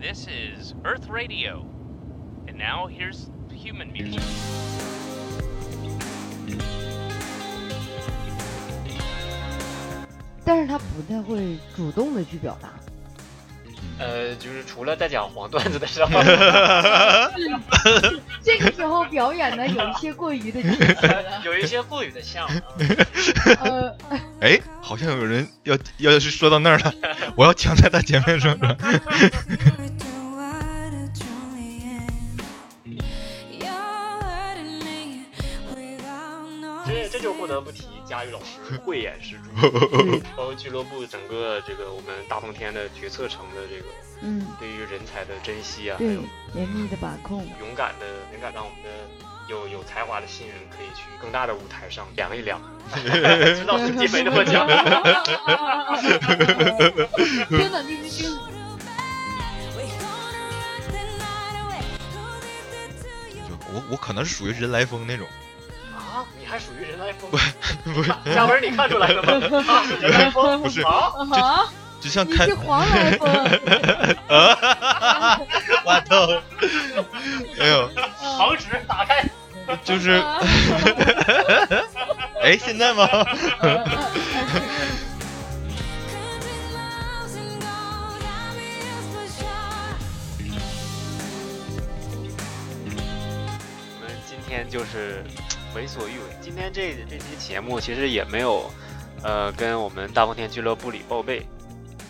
This is Earth Radio. And now here's human music. 但是他不太会主动的去表达。 呃，就是除了在讲黄段子的时候 这个时候表演的有一些过于的。有一些过于的像。呃，哎，好像有人要要是说到那儿了，我要抢在他前面说说。这这就不得不提佳玉老师慧眼识珠，包括俱乐部整个这个我们大风天的决策层的这个，嗯，对于人才的珍惜啊，还有，严密的把控，勇敢的勇敢让我们的有有才华的新人可以去更大的舞台上量一量，知道自己没那么强。真的，你你你。我我可能是属于人来疯那种。还属于人来疯？不不是，嘉文，你看出来了吗？人来疯不是啊，就像看你是黄来疯。我 操！没有，防止打开。就是，哎，现在吗？我们今天就是为所欲为。今天这这期节目其实也没有，呃，跟我们大风天俱乐部里报备，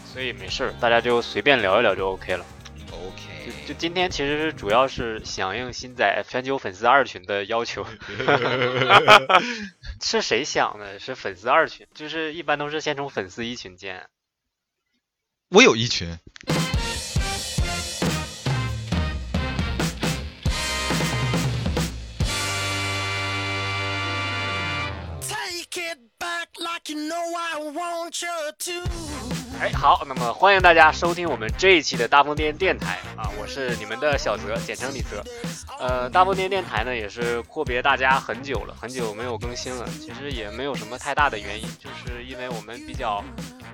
所以没事儿，大家就随便聊一聊就 OK 了。OK，就今天其实主要是响应新仔全球粉丝二群的要求。是谁想的？是粉丝二群，就是一般都是先从粉丝一群建。我有一群。like you know I want you to. 哎，好，那么欢迎大家收听我们这一期的大风天电台啊，我是你们的小泽，简称李泽。呃，大风天电台呢也是阔别大家很久了，很久没有更新了。其实也没有什么太大的原因，就是因为我们比较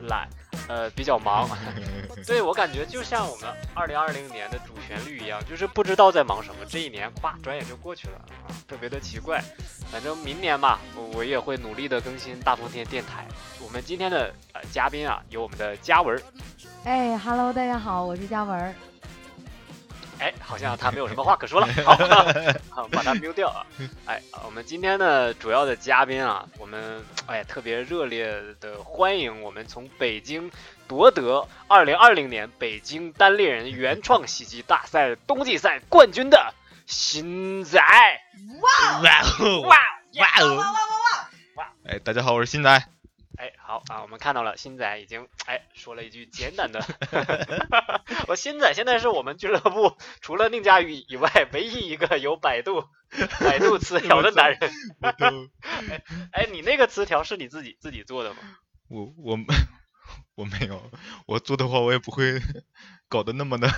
懒，呃，比较忙。对我感觉就像我们二零二零年的主旋律一样，就是不知道在忙什么，这一年咵转眼就过去了啊，特别的奇怪。反正明年吧，我我也会努力的更新大风天电台。我们今天的呃嘉宾啊，有我们的嘉文儿。哎，Hello，大家好，我是嘉文儿。哎，好像他没有什么话可说了，好，好把他 mute 掉啊。哎，我们今天呢主要的嘉宾啊，我们哎特别热烈的欢迎我们从北京夺得2020年北京单立人原创喜剧大赛冬季赛冠军的新仔。哇哇哦哇哇哇哇哇！哎，大家好，我是新仔。哎，好啊，我们看到了，新仔已经哎说了一句简短的，我新仔现在是我们俱乐部除了宁佳宇以外唯一一个有百度百度词条的男人。哎哎，你那个词条是你自己自己做的吗？我我 我没有，我做的话我也不会搞得那么的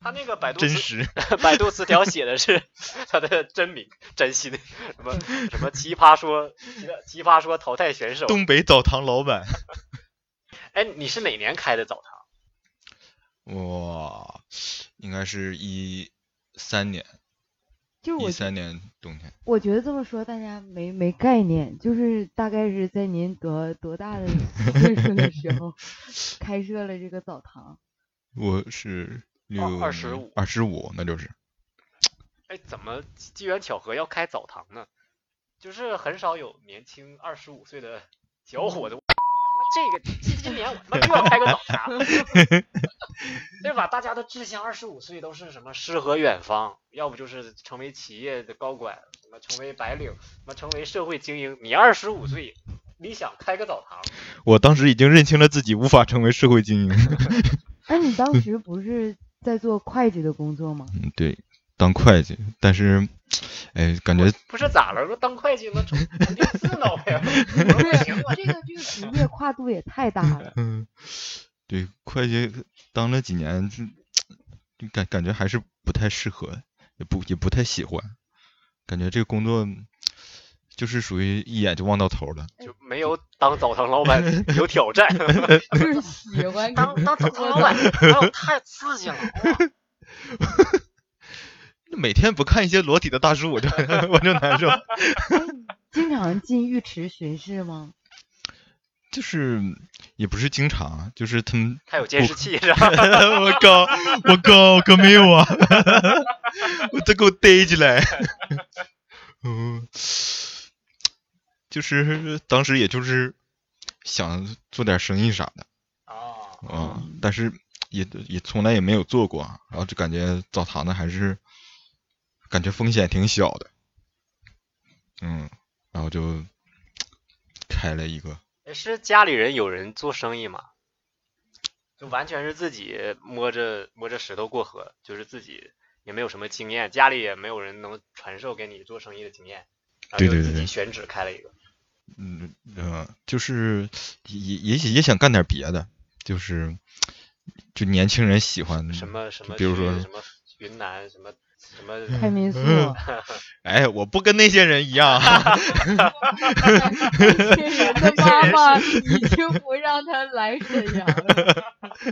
他那个百度真词实。百度词条写的是他的真名真心什么什么奇葩说奇葩说淘汰选手。东北澡堂老板，哎，你是哪年开的澡堂？我，应该是一三年，就一三年冬天。我觉得这么说大家没没概念，就是大概是在您多多大的 岁数的时候开设了这个澡堂。我是六二十五二十五，那就是。哎，怎么机缘巧合要开澡堂呢？就是很少有年轻二十五岁的小伙子，他妈这个今今年我他妈就要开个澡堂，对吧？大家的志向二十五岁都是什么诗和远方，要不就是成为企业的高管，什么成为白领，什么成为社会精英。你二十五岁，你想开个澡堂？我当时已经认清了自己无法成为社会精英。哎，你当时不是在做会计的工作吗？嗯，对，当会计，但是，哎，感觉不是咋了？说当会计那成六四脑袋呀？不是，这个这个职业跨度也太大了。嗯，对，会计当了几年，就就感感觉还是不太适合，也不也不太喜欢，感觉这个工作就是属于一眼就望到头了。就没有当澡堂老板 有挑战。就是喜欢当当澡堂老板，哎呦，太刺激了！哇 每天不看一些裸体的大叔，我就我就难受。哎经常进浴池巡视吗？就是也不是经常，就是他们他有监视器是吧？我靠，我靠，我可没有啊！我再给我逮起来。嗯，就是当时也就是想做点生意啥的，哦，啊、但是也也从来也没有做过，然后就感觉澡堂子还是感觉风险挺小的，嗯，然后就开了一个，哎是家里人有人做生意吗？就完全是自己摸着摸着石头过河，就是自己也没有什么经验，家里也没有人能传授给你做生意的经验，然后就自己对对对对选址开了一个。嗯呃，就是也也也也想干点别的，就是就年轻人喜欢的什么什么比如说什么云南什么什么开民宿，嗯 哎，我不跟那些人一样，那些人的妈妈已经不让他来沈阳了。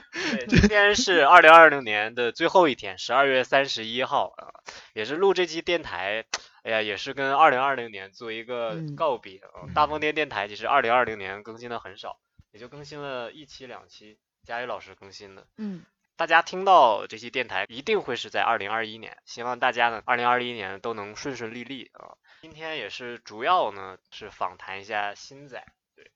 对，今天是二零二零年的最后一天，十二月三十一号啊，也是录这期电台，哎呀，也是跟二零二零年做一个嗯告别啊。大风天电台其实二零二零年更新的很少，也就更新了一期两期，佳宇老师更新的。嗯，大家听到这期电台一定会是在二零二一年，希望大家呢二零二一年都能顺顺利利啊。今天也是主要呢是访谈一下新仔，对，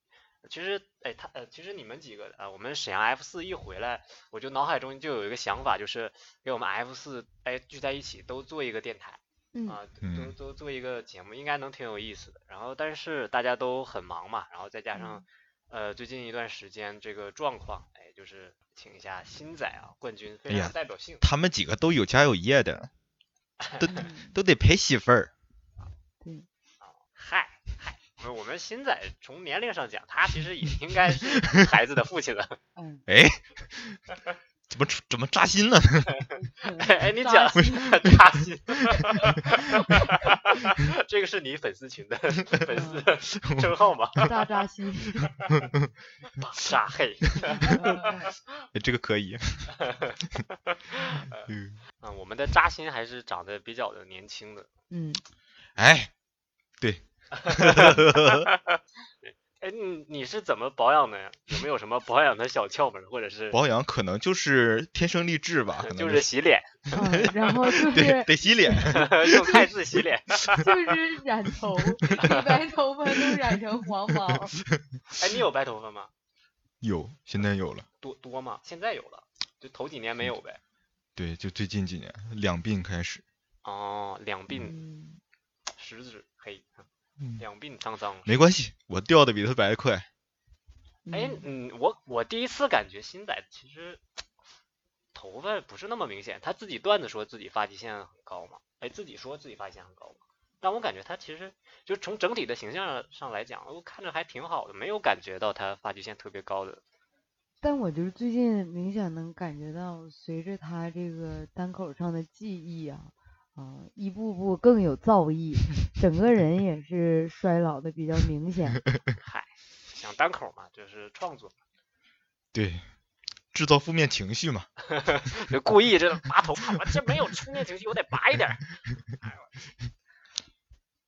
其实哎他呃其实你们几个呃我们沈阳 F 四一回来，我就脑海中就有一个想法，就是给我们 F 四哎聚在一起都做一个电台。嗯啊，都嗯都做一个节目，应该能挺有意思的。然后，但是大家都很忙嘛，然后再加上呃最近一段时间这个状况，哎，就是请一下新仔啊，冠军非常有代表性。他们几个都有家有业的，都 得陪媳妇儿。对，嗨嗨，我们我们新仔从年龄上讲，他其实也应该是 孩子的父亲了。嗯，哎，怎么怎么扎心了？哎哎，你扎讲心扎心，这个是你粉丝群的粉丝称号吗？扎扎心。扎黑。哎这个可以。嗯，嗯，我们的扎心还是长得比较的年轻的。嗯，哎，对，哎，你你是怎么保养的呀？有没有什么保养的小窍门，或者是保养可能就是天生丽质吧，可能就是洗脸，嗯，然后就对是得洗脸。用汰渍洗脸？就是染头，把白头发都染成黄毛。哎，你有白头发吗？有，现在有了。多多吗？现在有了，就头几年没有呗。对，就最近几年两鬓开始。哦，两鬓嗯，十指黑，嗯两鬓苍苍。没关系，我掉的比他白快。哎，嗯嗯，我我第一次感觉新仔其实头发不是那么明显，他自己段子说自己发际线很高嘛，哎，自己说自己发际线很高嘛，但我感觉他其实就从整体的形象上来讲，我看着还挺好的，没有感觉到他发际线特别高的。但我就是最近明显能感觉到，随着他这个单口上的技艺啊，啊，一步步更有造诣，整个人也是衰老的比较明显。嗨，想单口嘛，就是创作，对，制造负面情绪嘛。就故意这拔头发，我这没有负面情绪，我得拔一点儿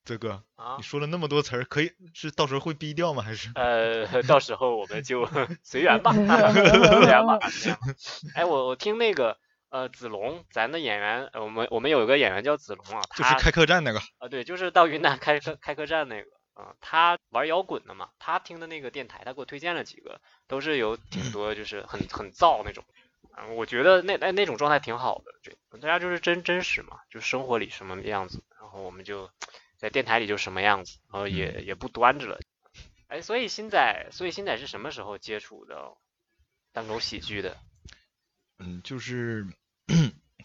这个 啊你。说了那么多词儿，可以是到时候会逼掉吗？还是？呃，到时候我们就随缘吧，随缘吧哎，我我听那个呃子龙，咱的演员，呃我们我们有一个演员叫子龙啊，他就是开客栈那个。啊对，就是到云南开客开客栈那个啊、他玩摇滚的嘛，他听的那个电台，他给我推荐了几个，都是有挺多就是很很燥那种。啊，我觉得那那那种状态挺好的，对，大家就是真真实嘛，就生活里什么样子，然后我们就在电台里就什么样子，然后也也不端着了。哎，所以新仔，所以新仔是什么时候接触的单口喜剧的？嗯，就是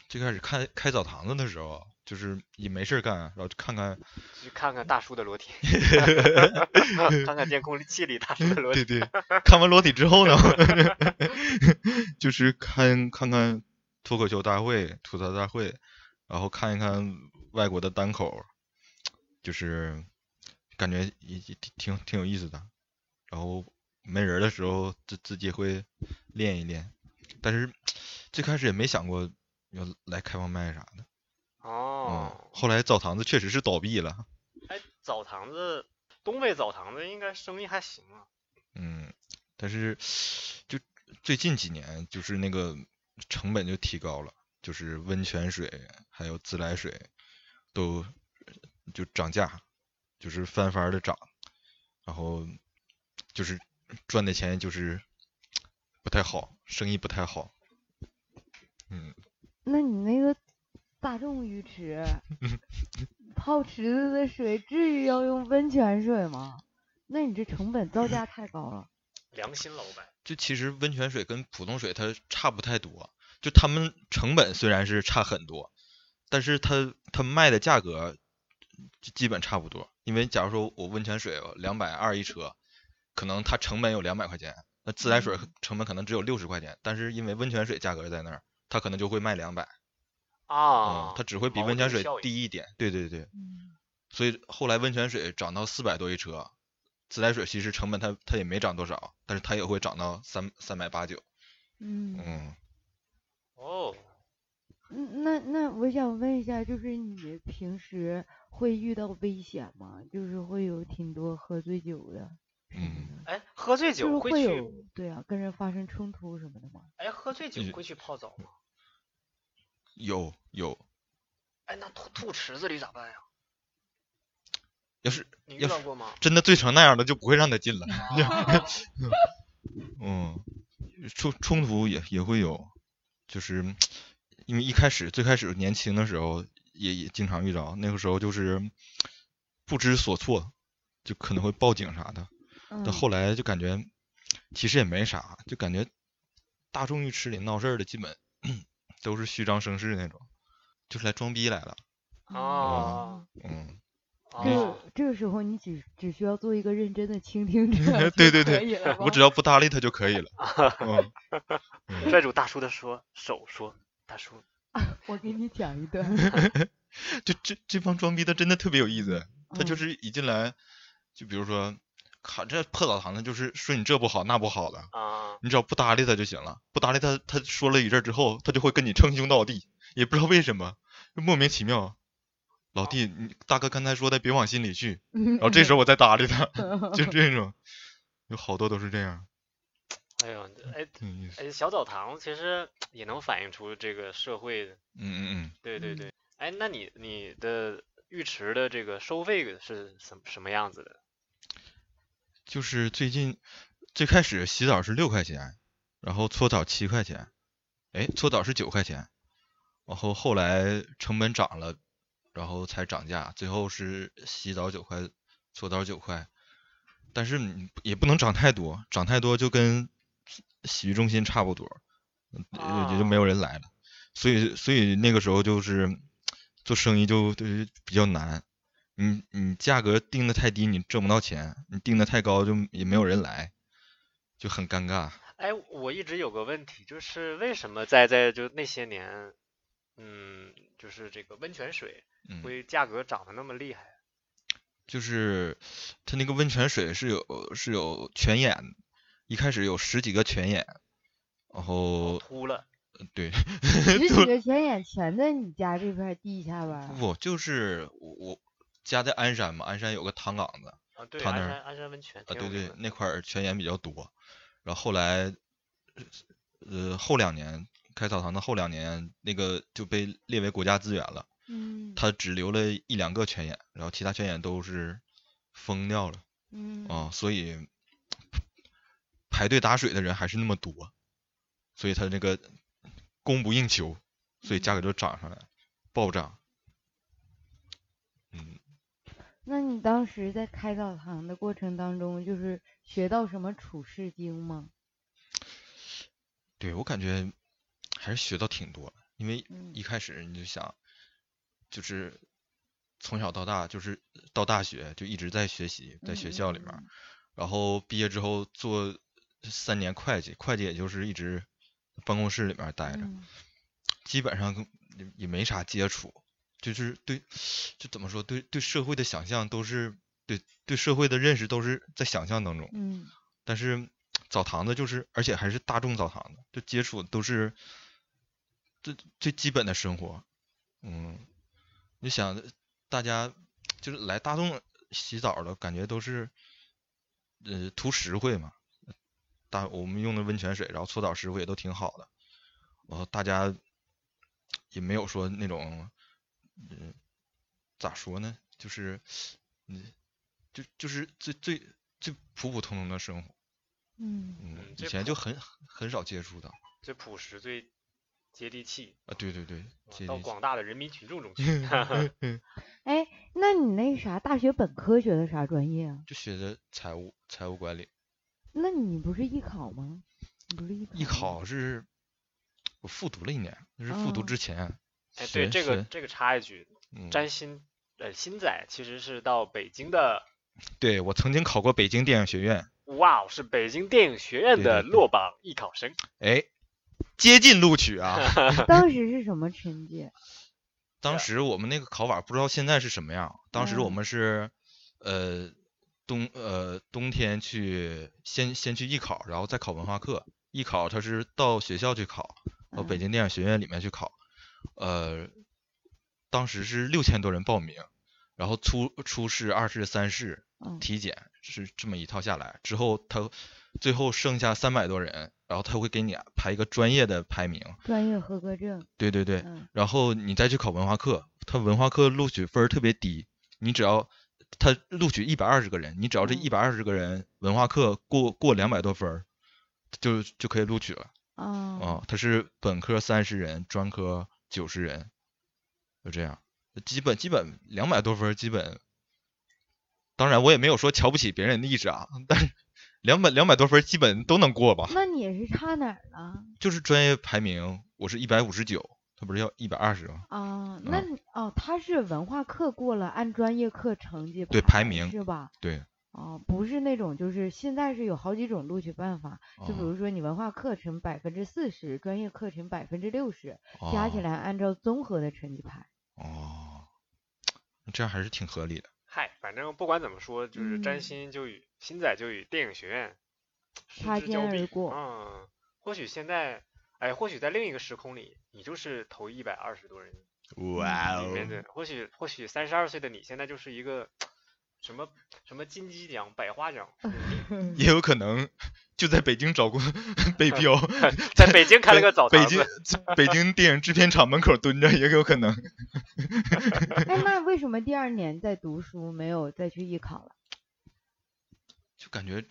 最开始开开澡堂子的时候，就是也没事干，然后就看看，去看看大叔的裸体，看看监控器里大叔的裸体。对对，看完裸体之后呢，就是看看看脱口秀大会、吐槽大会，然后看一看外国的单口，就是感觉也也挺挺挺有意思的。然后没人的时候自自己会练一练，但是最开始也没想过要来开放麦啥的。嗯哦，，后来澡堂子确实是倒闭了。哎，澡堂子，东北澡堂子应该生意还行啊。嗯，但是就最近几年，就是那个成本就提高了，就是温泉水还有自来水都就涨价，就是翻番的涨，然后就是赚的钱就是不太好，生意不太好。嗯，那你那个大众浴池 泡池子的水，至于要用温泉水吗？那你这成本造价 太高了。良心老板，就其实温泉水跟普通水它差不太多，就他们成本虽然是差很多，但是它它卖的价格基基本差不多。因为假如说我温泉水两百二一车，可能它成本有两百块钱，那自来水成本可能只有六十块钱，但是因为温泉水价格在那儿，它可能就会卖两百，啊嗯，，它只会比温泉水低一点。对对对，嗯所以后来温泉水涨到四百多一车，自来水其实成本它它也没涨多少，但是它也会涨到三三百八九。嗯嗯，哦，嗯，那那我想问一下，就是你平时会遇到危险吗？就是会有挺多喝醉酒的嗯的，哎，喝醉就是酒去，会有对啊，跟人发生冲突什么的吗？哎，喝醉酒嗯会去泡澡吗？有有，哎，那吐吐池子里咋办呀？要是你遇要是到过吗？真的醉成那样的，就不会让他进了。嗯，冲冲突也也会有，就是因为一开始最开始年轻的时候也也经常遇到，那个时候就是不知所措，就可能会报警啥的。嗯到后来就感觉其实也没啥，就感觉大众浴池里闹事儿的基本都是虚张声势那种，就是来装逼来了。啊，嗯，这这个时候你只只需要做一个认真的倾听者 对对对我只要不搭理他就可以了。嗯，嗯债主大叔的说，手说，大叔，我给你讲一段，就这这帮装逼的真的特别有意思，他就嗯是一进来，就比如说，靠这破澡堂子就是说你这不好那不好的，啊，你只要不搭理他就行了，不搭理他，他说了一阵之后，他就会跟你称兄道弟，也不知道为什么，就莫名其妙。老弟，你大哥刚才说的别往心里去，然然后这时候我再搭理他，就这种，有好多都是这样，哎呦，哎。哎，小澡堂其实也能反映出这个社会的，嗯嗯嗯对对对。哎，那你你的浴池的这个收费是什么什么样子的？就是最近最开始洗澡是六块钱，然后搓澡七块钱，哎，搓澡是九块钱，然后后来成本涨了，然后才涨价，最后是洗澡九块，搓澡九块，但是也不能涨太多，涨太多就跟洗浴中心差不多，也就没有人来了，所以所以那个时候就是做生意就对比较难，你你价格定的太低，你挣不到钱；你定的太高，就也没有人来，就很尴尬。哎，我一直有个问题，就是为什么在在就那些年，嗯，就是这个温泉水嗯，会价格涨得那么厉害？就是它那个温泉水是有是有泉眼，一开始有十几个泉眼，然后秃了，对，十 几个泉眼全在你家这块地下吧，不就是我我家在鞍山嘛，鞍山有个汤岗子，啊，对，他那儿鞍山山温泉啊，对对那块儿泉眼比较多。然后后来，呃，后两年开澡堂的后两年，那个就被列为国家资源了，嗯他只留了一两个泉眼，然后其他泉眼都是封掉了嗯啊，所以排队打水的人还是那么多，所以他那个供不应求，所以价格就涨上来，暴涨。嗯，那你当时在开澡堂的过程当中，就是学到什么处世经吗？对我感觉还是学到挺多，因为嗯。一开始你就想，就是从小到大，就是到大学就一直在学习，在学校里面儿，然后毕业之后做三年会计，会计也就是一直办公室里面待着，嗯。基本上也没啥接触，就是对，就怎么说，对对社会的想象都是对对社会的认识都是在想象当中。嗯但是澡堂子就是，而且还是大众澡堂子，就接触的都是最最基本的生活。嗯，你想大家就是来大众洗澡的感觉都是，呃，图实惠嘛。大我们用的温泉水，然后搓澡师傅也都挺好的，然后大家也没有说那种，嗯，咋说呢，就是，嗯，就就是最最最普普通通的生活。嗯嗯以前就很很少接触到最朴实、最接地气，啊，对对对，啊到接地气广大的人民群众中去。哎，那你那啥大学本科学的啥专业啊？就学的财务财务管理，那你不是艺考吗？你不是艺考艺考是我复读了一年，那是复读哦之前。哎，对这个这个插一句，嗯，占星呃新仔其实是到北京的，对我曾经考过北京电影学院，哇，哦是北京电影学院的落榜艺考生。哎，接近录取啊。当时是什么成绩？当时我们那个考法不知道现在是什么样，当时我嗯们是呃冬呃冬天去先先去艺考，然后再考文化课。艺考它是到学校去考，到北嗯京电影学院里面去考。呃，当时是六千多人报名，然后初初试、二试、三试嗯体检是这么一套下来，之后他最后剩下三百多人，然后他会给你排一个专业的排名。专业合格证。对对对，嗯然后你再去考文化课，他文化课录取分儿特别低，你只要他录取一百二十个人，你只要这嗯一百二十个人文化课过过两百多分儿，就就可以录取了啊啊。他是本科三十人，专科九十人，就这样，基本基本两百多分基本。当然我也没有说瞧不起别人的意志啊，但是两百两百多分基本都能过吧。那你是差哪儿了？就是专业排名，我是一百五十九，他不是要一百二十吗？啊，那嗯哦，他是文化课过了，按专业课成绩对排名是吧？对，哦，不是那种，就是现在是有好几种录取办法，就比哦如说你文化课程百分之四十，专业课程百分之六十，加起哦来按照综合的成绩排。哦，这样还是挺合理的。嗨，反正不管怎么说，就是占嗯星就与星仔就与电影学院失擦肩之交臂。而过嗯，或许现在，哎，或许在另一个时空里，你就是头一百二十多人哇里面的，或许或许三十二岁的你现在就是一个什么什么金鸡奖、百花奖，也有可能就在北京找过北漂，在北京开了个澡堂北京。北京电影制片厂门口蹲着也有可能。哎，那为什么第二年在读书没有再去艺考了？就感觉，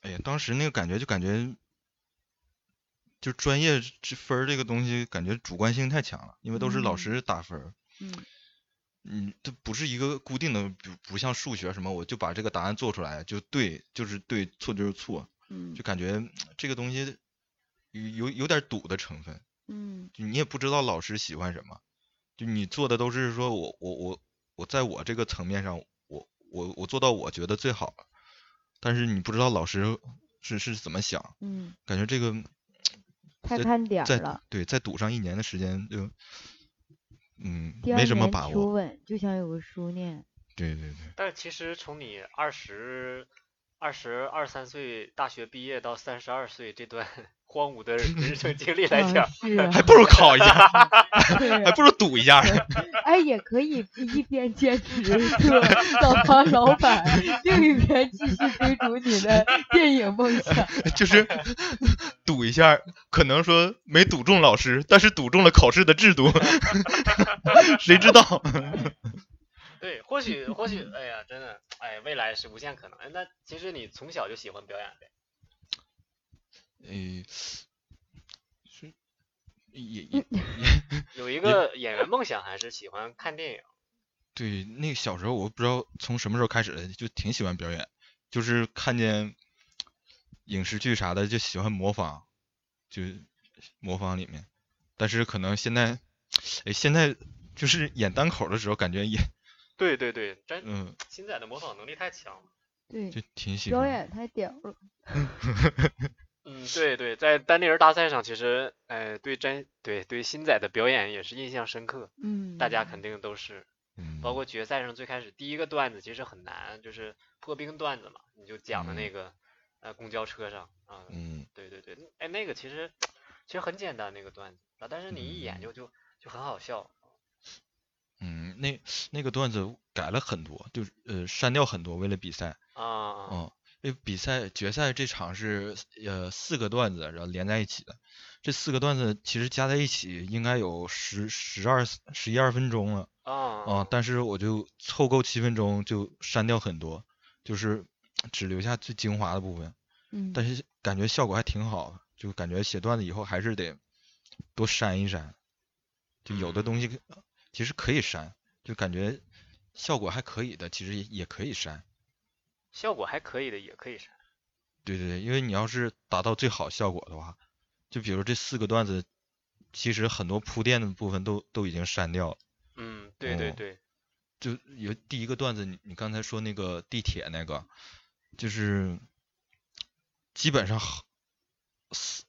哎呀，当时那个感觉就感觉，就专业这分儿这个东西，感觉主观性太强了，因为都是老嗯师打分儿。嗯嗯，它不是一个固定的，不不像数学什么，我就把这个答案做出来就对，就是对，错就是错，嗯就感觉这个东西有有有点赌的成分，嗯就你也不知道老师喜欢什么，就你做的都是说我我我我在我这个层面上，我我我做到我觉得最好了，但是你不知道老师是是怎么想，嗯，感觉这个再太看点了。对再赌上一年的时间就，嗯，第二没什么把握，稳，就想有个书念。对对对。但是其实从你二十二十二三岁大学毕业到三十二岁这段荒芜的人生经历来嗯讲，是啊还不如考一下，还不如赌一下。哎，也可以一边兼职做澡堂老板，另一边继续追逐你的电影梦想。就是赌一下，可能说没赌中老师，但是赌中了考试的制度，谁知道？对，或许或许，哎呀，真的，哎，未来是无限可能。哎那其实你从小就喜欢表演呗？诶，是也也 有一个演员梦想，还是喜欢看电影？对，那个小时候我不知道从什么时候开始的，就挺喜欢表演，就是看见影视剧啥的就喜欢模仿，就模仿里面。但是可能现在，哎，现在就是演单口的时候，感觉也对 对对，真嗯，新仔的模仿能力太强了。对，就挺喜欢。表演太屌了。嗯，对对，在单立人大赛上，其实，哎，对真对对新仔的表演也是印象深刻，嗯，大家肯定都是嗯，包括决赛上最开始第一个段子其实很难，就是破冰段子嘛，你就讲的那嗯。个呃公交车上啊，嗯。对对对，哎那个其实其实很简单那个段子啊，但是你一演嗯。就就就很好笑。嗯，那那个段子改了很多，就是呃删掉很多，为了比赛。啊啊。嗯，因为比赛决赛这场是呃四个段子，然后连在一起的。这四个段子其实加在一起应该有十十二十一二分钟了啊啊，但是我就凑够七分钟就删掉很多，就是只留下最精华的部分。嗯，但是感觉效果还挺好的，就感觉写段子以后还是得多删一删，就有的东西其实可以删，就感觉效果还可以的，其实也也可以删。效果还可以的也可以删。对对对，因为你要是达到最好效果的话，就比如这四个段子，其实很多铺垫的部分都都已经删掉了。嗯，对对哦对，就有第一个段子，你你刚才说那个地铁那个，就是基本上很四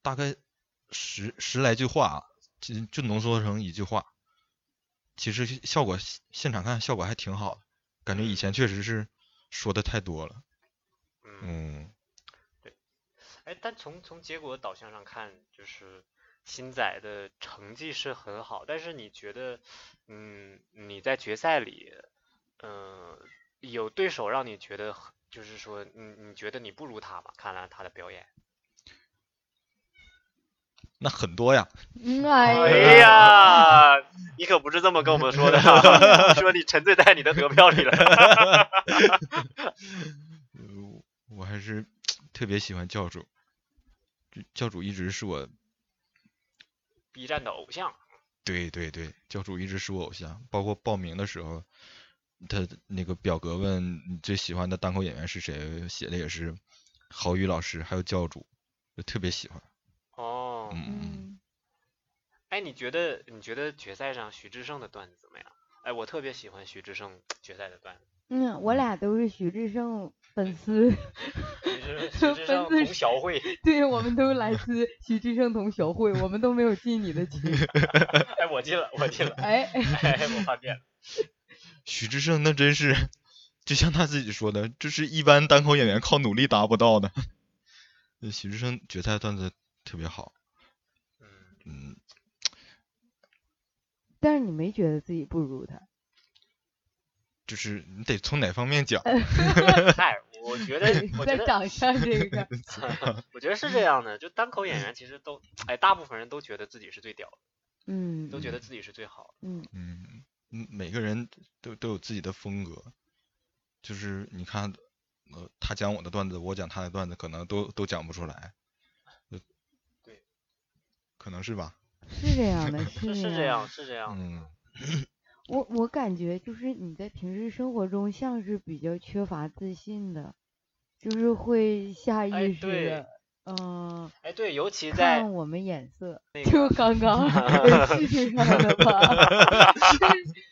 大概十十来句话，就就浓缩成一句话。其实效果现场看效果还挺好的，感觉以前确实是说的太多了。嗯，对哎，但从从结果导向上看，就是新仔的成绩是很好，但是你觉得，嗯，你在决赛里，嗯、有对手让你觉得，就是说，你你觉得你不如他吗？看了他的表演。那很多呀。嗯哎哎呀，你可不是这么跟我们说的啊，说你沉醉在你的得票里了。呃我还是特别喜欢教主，就教主一直是我，B 站的偶像。对对对，教主一直是我偶像，包括报名的时候，他那个表格问你最喜欢的单口演员是谁，写的也是郝宇老师，还有教主，就特别喜欢。哦，嗯哎，你觉得你觉得决赛上徐志胜的段子怎么样？哎，我特别喜欢徐志胜决赛的段子。嗯，我俩都是徐志胜粉丝，徐志胜 同小会，对，我们都来自徐志胜同学会，我们都没有进你的群。哎，我进了，我进了，哎，哎，我叛变了。许志胜那真是，就像他自己说的，这是一般单口演员靠努力达不到的。那许志胜决赛段子特别好，嗯，嗯，但是你没觉得自己不如他？就是你得从哪方面讲。嗨，我觉得，我觉得，在长相这个，我觉得是这样的，就单口演员其实都，哎，大部分人都觉得自己是最屌的，嗯，都觉得自己是最好的。嗯嗯，嗯每个人都都有自己的风格，就是你看，呃，他讲我的段子，我讲他的段子，可能都都讲不出来。可能是吧。是这样的，是 是这这样，。是这样。嗯，我我感觉就是你在平时生活中像是比较缺乏自信的，就是会下哎意识对的，嗯，哎，对，尤其在看我们眼色，那就，刚刚 事情上的吧。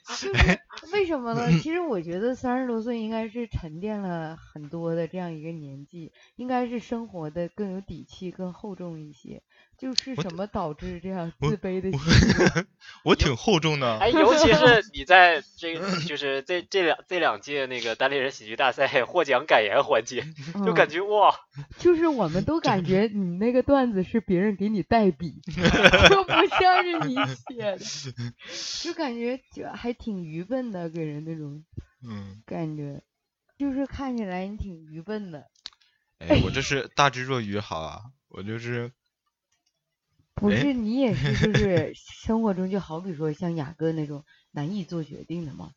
就 是为什么呢？其实我觉得三十多岁应该是沉淀了很多的这样一个年纪，应该是生活的更有底气、更厚重一些。就是什么导致这样自卑的心理？我挺厚重的。哎，尤其是你在这个，就是这这两这两届那个单立人喜剧大赛获奖感言环节，就嗯感觉哇，就是我们都感觉你那个段子是别人给你代笔，就不像是你写的，就感觉就还挺愚笨的，给人那种嗯，感觉，就是看起来你挺愚笨的。哎，我这是大智若愚，好啊，我就是哎不是你也是，就 是生活中就好比说像雅哥那种难以做决定的吗？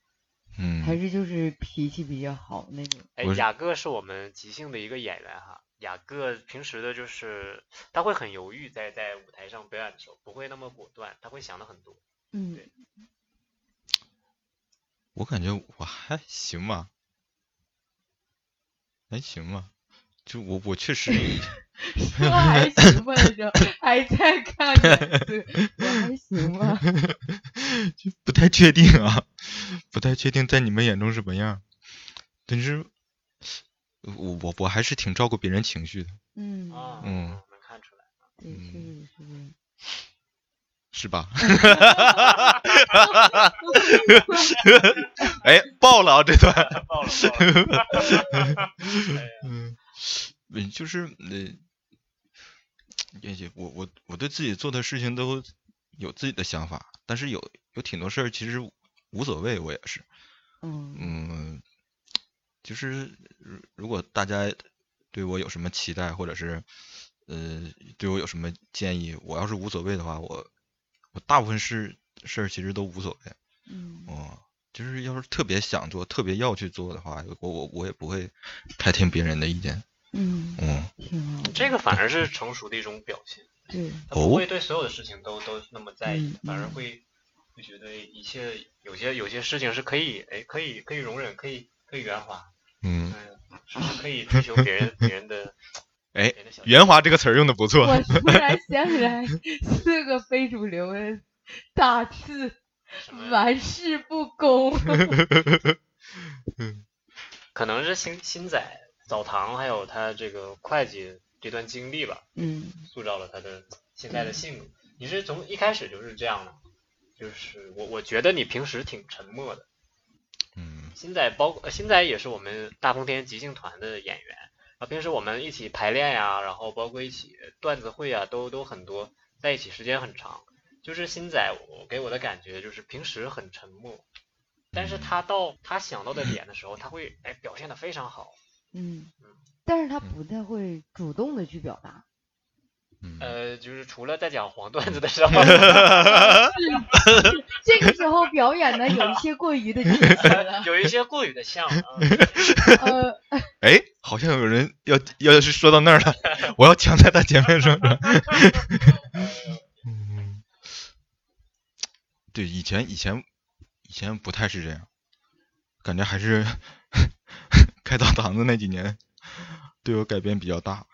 还嗯，是就是脾气比较好那种？哎，雅各是我们即兴的一个演员哈。雅各平时的就是他会很犹豫在，在舞台上表演的时候不会那么果断，他会想的很多。嗯，我感觉我还行吧，还行吧。就我我确实说还行吧的时候，还在看还行吧。就不太确定啊，不太确定在你们眼中什么样。但是，我我我还是挺照顾别人情绪的，嗯，啊，嗯能看出来。对，确实是吧？哎，爆了啊这段。爆了爆了。嗯，嗯，就是呃，也也我我我对自己做的事情都有自己的想法，但是有有挺多事儿其实无所谓，我也是。嗯嗯，就是如如果大家对我有什么期待，或者是呃对我有什么建议，我要是无所谓的话，我我大部分事事儿其实都无所谓。嗯哦，就是要是特别想做、特别要去做的话，我我我也不会太听别人的意见。嗯，嗯，嗯。这个反而是成熟的一种表现，对，他不会对所有的事情都都那么在意嗯，反而嗯会会觉得一切有些有些事情是可以哎可以可以容忍，可以可以圆滑，嗯，嗯，是是可以追求别人 别人的哎圆滑这个词儿用的不错。我突然 想起来四个非主流的大字：玩世不恭。可能是新新仔澡堂还有他这个会计这段经历吧，嗯塑造了他的现在的性格。你是从一开始就是这样的，就是我我觉得你平时挺沉默的。嗯新仔包新仔也是我们大风天即兴团的演员啊，平时我们一起排练呀，然后包括一起段子会啊，都都很多，在一起时间很长。就是新仔，我给我的感觉就是平时很沉默，但是他到他想到的点的时候，他会哎表现的非常好。嗯，但是他不太会主动的去表达。嗯，呃，就是除了在讲黄段子的时候，这个时候表演的有一些过于的。有一些过于的像啊。呃，哎，好像有人要要是说到那儿了，我要抢在他前面说。嗯，对，以前以前以前不太是这样，感觉还是开澡堂子那几年 对我改变比较大。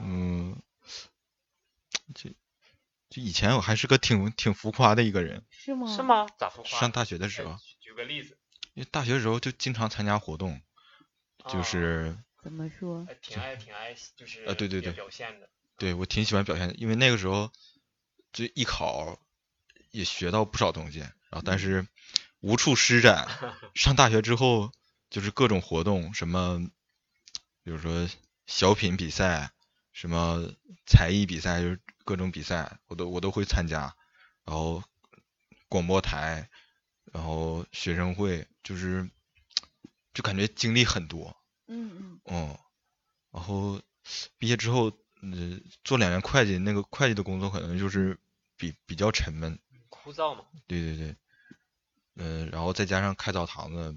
嗯，就就以前我还是个挺挺浮夸的一个人，是吗？是？吗？咋浮夸？上大学的时候哎，举举个例子，因为大学的时候就经常参加活动，就啊是怎么说？哎挺爱挺爱，就是呃对对对表现的。对我挺喜欢表现的，因为那个时候就艺考也学到不少东西，然后但是无处施展。上大学之后就是各种活动，什么比如说小品比赛，什么才艺比赛，就是各种比赛，我都我都会参加。然后广播台，然后学生会，就是就感觉经历很多。嗯嗯嗯，然后毕业之后，嗯，做两年会计，那个会计的工作可能就是比比较沉闷，枯燥嘛。对对对，嗯，然后再加上开澡堂子，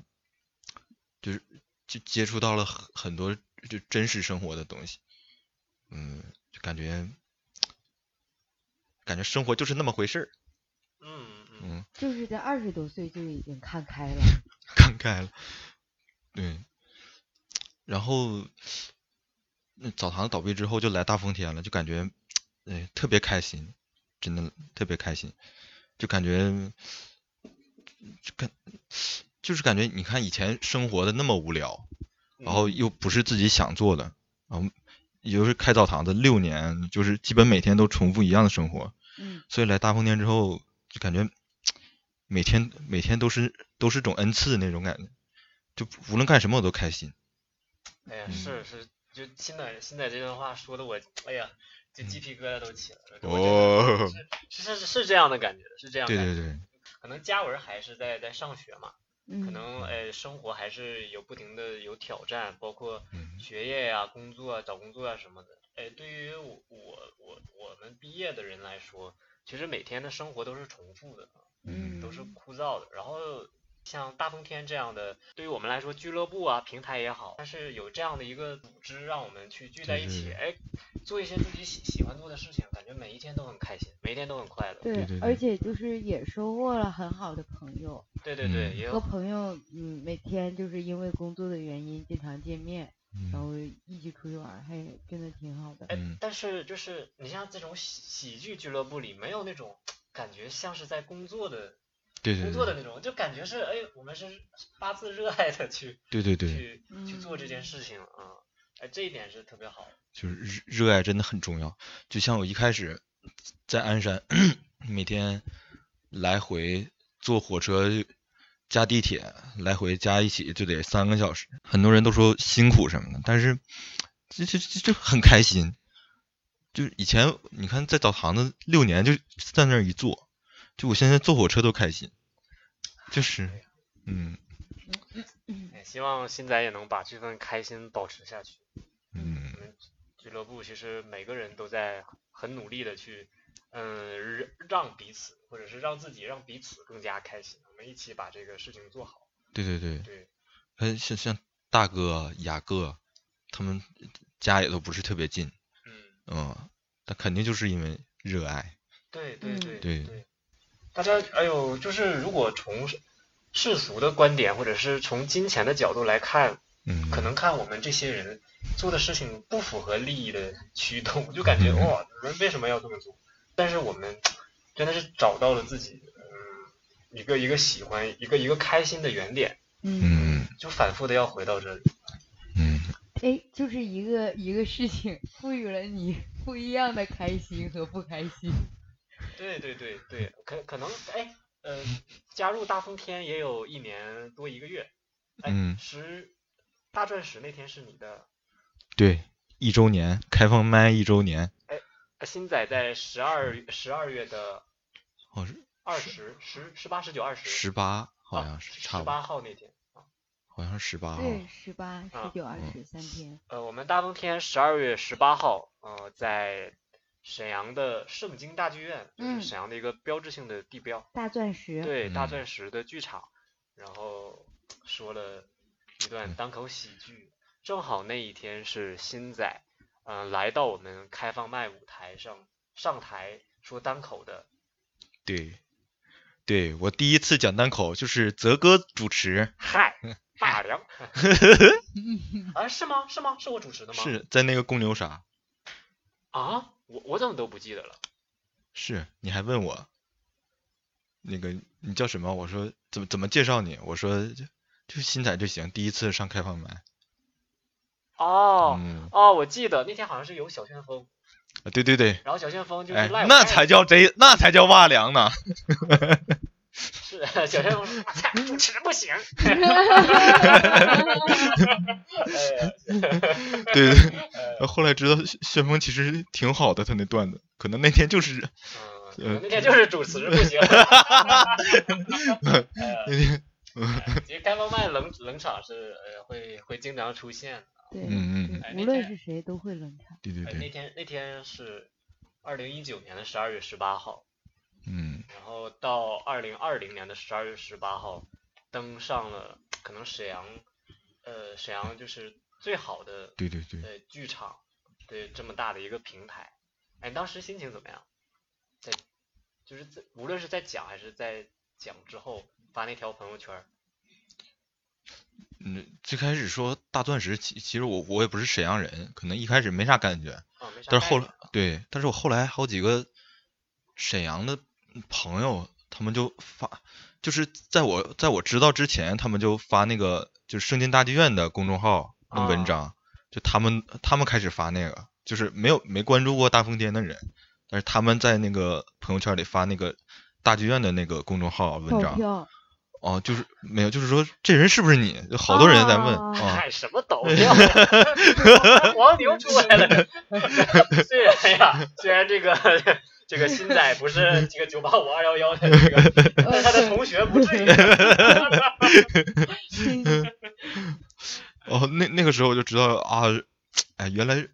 就是就接触到了很很多就真实生活的东西，嗯，就感觉感觉生活就是那么回事儿，嗯嗯。嗯，就是在二十多岁就已经看开了。看开了，对，然后那澡堂倒闭之后就来大风天了，就感觉哎特别开心，真的特别开心，就感觉就感就是感觉你看以前生活的那么无聊，然后又不是自己想做的，然后也就是开澡堂子六年，就是基本每天都重复一样的生活，嗯所以来大风天之后就感觉 每天每天都是都是种恩赐那种感觉，就无论干什么我都开心。哎呀，嗯是是，就新仔新仔这段话说的我，哎呀，就鸡皮疙瘩都起来了。哦是是是是这样的感觉，是这样。对对。对，可能嘉文还是在在上学嘛，嗯，可能呃生活还是有不停的有挑战，包括嗯学业呀、工作啊、找工作啊什么的。哎，对于我我我我们毕业的人来说，其实每天的生活都是重复的，嗯都是枯燥的。然后像大风天这样的，对于我们来说，俱乐部啊、平台也好，但是有这样的一个组织，让我们去聚在一起，对哎，做一些自己喜喜欢做的事情，每一天都很开心，每一天都很快乐。对，对对而且就是也收获了很好的朋友，对对对，嗯。也有。和朋友嗯每天就是因为工作的原因经常见面，然嗯后一起出去玩儿，还真的挺好的。但是就是你像这种喜喜剧俱乐部里，没有那种感觉像是在工作的对对对。工作的那种，就感觉是哎，我们是发自热爱的去对对对，去去做这件嗯。事情啊，哎，这一点是特别好。就是热热爱真的很重要。就像我一开始在鞍山每天来回坐火车加地铁，来回加一起就得三个小时。很多人都说辛苦什么的，但是这这这这很开心。就以前你看在澡堂子六年就在那儿一坐，就我现在坐火车都开心，就是嗯哎希望新仔也能把这份开心保持下去。嗯我们俱乐部其实每个人都在很努力的去，嗯，让让彼此或者是让自己让彼此更加开心。我们一起把这个事情做好。对对对，对，呃像像大哥雅哥他们家也都不是特别近，嗯，嗯，但肯定就是因为热爱，对对对对。大家，哎呦，就是如果从世世俗的观点，或者是从金钱的角度来看，嗯，可能看我们这些人做的事情不符合利益的驱动，就感觉嗯哇，人为什么要这么做？但是我们真的是找到了自己，嗯，一个一个喜欢，一个一个开心的原点，嗯，嗯就反复的要回到这里。嗯哎，就是一个一个事情赋予了你不一样的开心和不开心。对对对对，可可能哎，呃，加入大风天也有一年多一个月，哎，嗯。十大钻石那天是你的，对，一周年开放麦一周年，哎新仔在十二十二月的哦是二十十十八十九二十。十八好像啊是差不多，十八号那天啊，好像是十八号，对，十八、十啊九、二嗯十三天。呃，我们大风天十二月十八号，呃，在沈阳的盛京大剧院，就是嗯沈阳的一个标志性的地标，大钻石。对，大嗯钻石的剧场，然后说了一段嗯单口喜剧，正好那一天是新仔，嗯、来到我们开放麦舞台上上台说单口的，对，对我第一次讲单口就是泽哥主持，嗨，大梁，啊，是吗？是吗？是我主持的吗？是在那个公牛啥，啊，我我怎么都不记得了。是你还问我，那个你叫什么？我说怎么怎么介绍你？我说就就新仔就行，第一次上开放麦，哦、嗯，哦，我记得那天好像是有小旋风，啊对对对，然后小旋风就是那才叫贼，那才叫哇凉呢，是 小旋风说，我操，主持不行。哎对对。呃后来知道旋旋风其实挺好的，他那段子，可能那天就是那天就是主持不行。那天，哎其实开放麦冷冷场是呃会会经常出现的。无论是谁都会冷场。对，对对那，天那天是二零一九年的十二月十八号，嗯。然后到二零二零年的十二月十八号登上了可能沈阳呃沈阳就是最好的对对对，呃剧场对这么大的一个平台，哎，当时心情怎么样？在就是在无论是在讲还是在讲之后发那条朋友圈，嗯，最开始说大钻石，其其实我我也不是沈阳人，可能一开始没啥感觉，但是后来对，但是我后来好几个沈阳的朋友，他们就发，就是在我在我知道之前，他们就发那个就是圣经大剧院的公众号的文啊章，就他们他们开始发那个，就是没有没关注过大风天的人，但是他们在那个朋友圈里发那个大剧院的那个公众号文章，哦，就是没有，就是说这人是不是你？就好多人在问啊什么抖音？黄牛出来了。虽然呀，虽然这个这个新仔不是这个九八五二幺幺的这个，但他的同学不至于。哦，那那个时候我就知道啊，哎，原来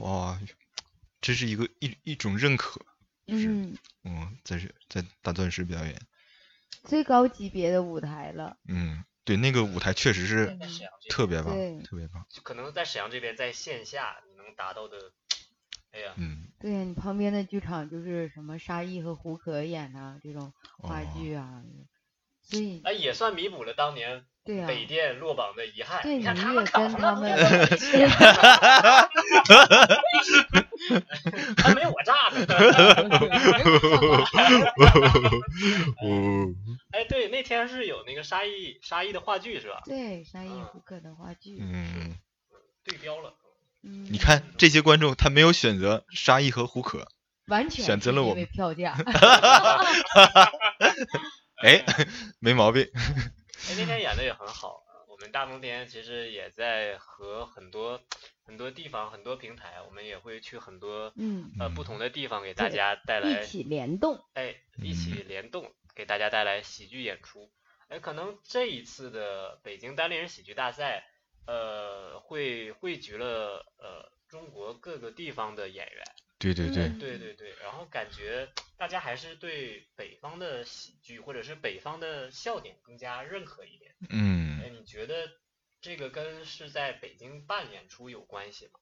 哇，这是一个一一种认可，嗯，嗯，在这在大钻石表演，最高级别的舞台了。嗯，对，那个舞台确实是特别棒，特别棒，可能在沈阳这边，在线下你能达到的，哎呀，嗯，对呀，你旁边的剧场就是什么沙溢和胡可演的这种话哦剧啊，所以哎，也算弥补了当年对呀、北电落榜的遗憾。对你看你他们考也跟他什么不们还 没我炸呢。哦，哎，对，那天是有那个沙溢沙溢的话剧是吧？对沙溢嗯胡可的话剧，嗯，对标了。嗯，你看这些观众，他没有选择沙溢和胡可，完全选择了我们票价。哎，没毛病。哎，那天演的也很好。我们大冬天其实也在和很多很多地方、很多平台，我们也会去很多嗯，呃嗯不同的地方给大家带来一起联动。哎一起联动，给大家带来喜剧演出。哎，可能这一次的北京单立人喜剧大赛，呃，会汇聚了呃中国各个地方的演员。对对对，嗯对对对，然后感觉大家还是对北方的喜剧或者是北方的笑点更加认可一点。嗯哎，嗯，你觉得这个跟是在北京办演出有关系吗？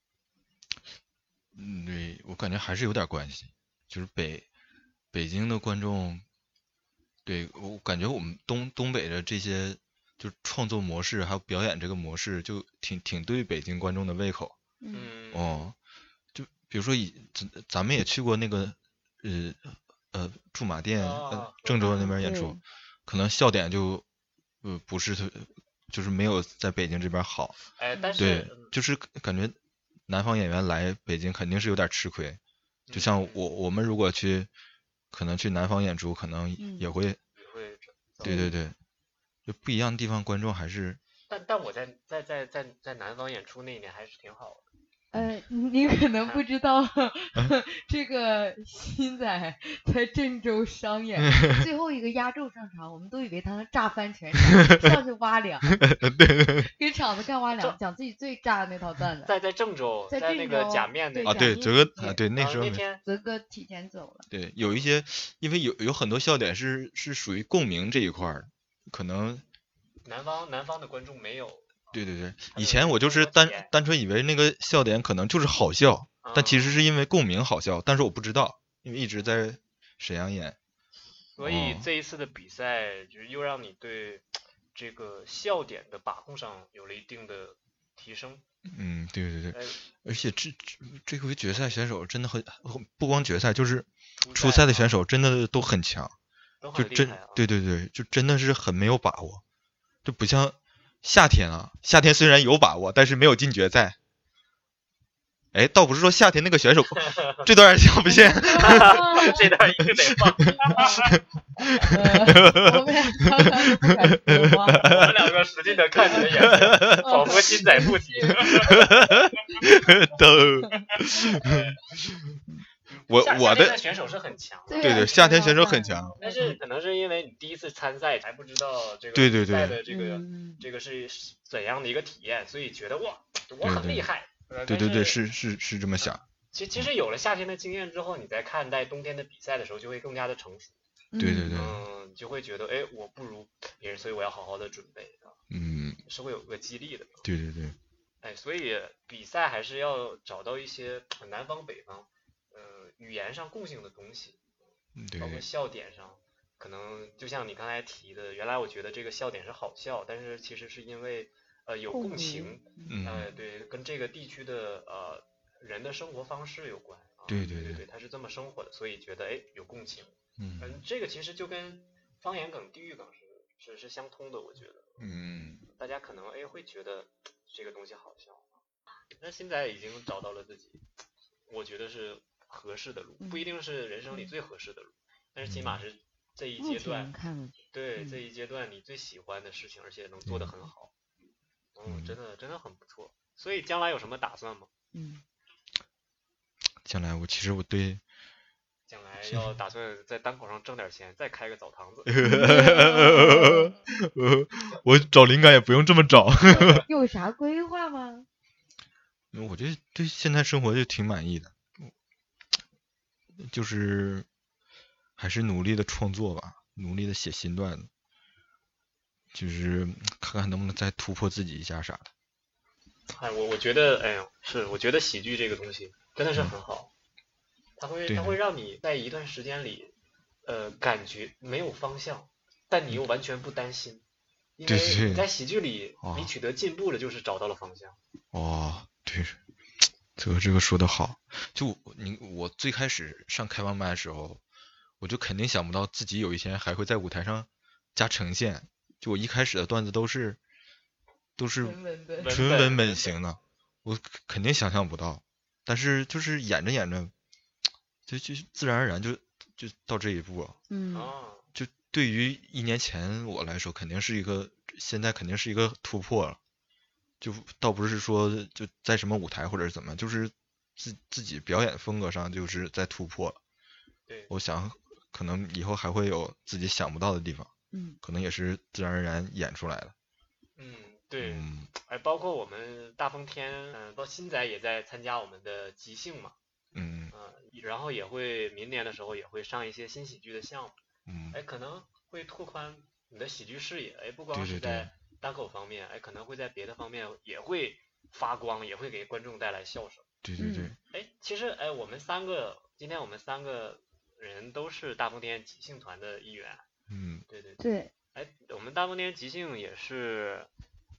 嗯，对我感觉还是有点关系，就是北北京的观众，对我感觉我们东东北的这些就创作模式还有表演这个模式，就挺挺对北京观众的胃口。嗯嗯，哦，就比如说以咱咱们也去过那个呃呃驻马店、啊呃郑州那边演出对，可能笑点就呃不是特就是没有在北京这边好。哎，但是对嗯，就是感觉南方演员来北京肯定是有点吃亏。就像嗯我我们如果去可能去南方演出，可能嗯也会也会对对对，就不一样的地方观众还是但但我在在在在在南方演出那一年还是挺好的。呃，你可能不知道 这个新仔在郑州商演 最后一个压轴上场，我们都以为他能炸翻全场，上去挖两，给场子干挖两，讲自己最炸的那套段子。在在郑州，在那个假面那对啊对，泽哥啊对那时候那天泽哥提前走了，对有一些，因为有有很多笑点是是属于共鸣这一块儿，可能南方南方的观众没有，对对对，以前我就是单单纯以为那个笑点可能就是好笑，但其嗯实是因为共鸣好笑，但是我不知道，因为一直在沈阳演。所以哦这一次的比赛，就是又让你对 这个笑点的把控上有了一定的提升。嗯，对对对，哎，而且这这这回决赛选手真的很，不光决赛，就是初初赛的啊选手真的都很强，都就真。对对对，就真的是很没有把握，就不像夏天啊，夏天虽然有把握，但是没有进决赛。哎，倒不是说夏天那个选手 这段像不像？这段一定得放。呃，我们两个使劲的看你的眼神，仿佛心 在不停。都，我我的选手是很强的，对啊对对，夏天选手啊很强，但是可能是因为你第一次参赛还不知道这个对对比赛对的这个嗯这个是怎样的一个体验，所以觉得哇，我很厉害。呃对对对，是是是是这么想，其其实有了夏天的经验之后，你在看待冬天的比赛的时候，就会更加的成熟。对对对嗯，就会觉得，哎，我不如别人，所以我要好好的准备，啊嗯，是会有个激励的。对对对，哎，所以比赛还是要找到一些南方北方，呃，语言上共性的东西，嗯包括笑点上，可能就像你刚才提的，原来我觉得这个笑点是好笑，但是其实是因为呃有共共情，嗯呃，对，跟这个地区的呃人的生活方式有关。啊、对对对对对，他是这么生活的，所以觉得哎有共情。嗯嗯，这个其实就跟方言梗、地域梗是是是相通的，我觉得。嗯大家可能哎会觉得这个东西好笑，那现在已经找到了自己，我觉得是合适的路，不一定是人生里最合适的路，但是起码是这一阶段，看，对嗯这一阶段你最喜欢的事情，而且能做得很好，嗯，嗯真的真的很不错。所以将来有什么打算吗？嗯，将来我其实我对将来要打算在单口上挣点钱，再开个澡堂子。我找灵感也不用这么找，有啥规划吗？我觉得对现在生活就挺满意的，就是还是努力的创作吧，努力的写新段子，就是看看能不能再突破自己一下啥的。哎，我我觉得，哎呦，是，我觉得喜剧这个东西真的是很好，它会对它会让你在一段时间里，呃，感觉没有方向，但你又完全不担心，因为你在喜剧里哦你取得进步了，就是找到了方向。哦，对，这个这个说的好。就我你我最开始上开放麦的时候，我就肯定想不到自己有一天还会在舞台上加呈现。就我一开始的段子都是都是纯文本型的，我肯定想象不到。但是就是演着演着，就就自然而然就就到这一步了。嗯哦，就对于一年前我来说，肯定是一个现在肯定是一个突破了。就倒不是说就在什么舞台或者是怎么，就是自自己表演风格上就是在突破了。对，我想可能以后还会有自己想不到的地方，嗯可能也是自然而然演出来的。嗯，对，嗯哎，包括我们大风天，嗯，包括新仔也在参加我们的即兴嘛，嗯嗯，然后也会明年的时候也会上一些新喜剧的项目，嗯哎，可能会拓宽你的喜剧视野，哎，不光对对对是在单口方面，哎，可能会在别的方面也会发光，也会给观众带来笑声。对对对嗯，哎，其实哎，我们三个今天我们三个人都是大风天即兴团的一员，嗯对对对。哎，我们大风天即兴也是，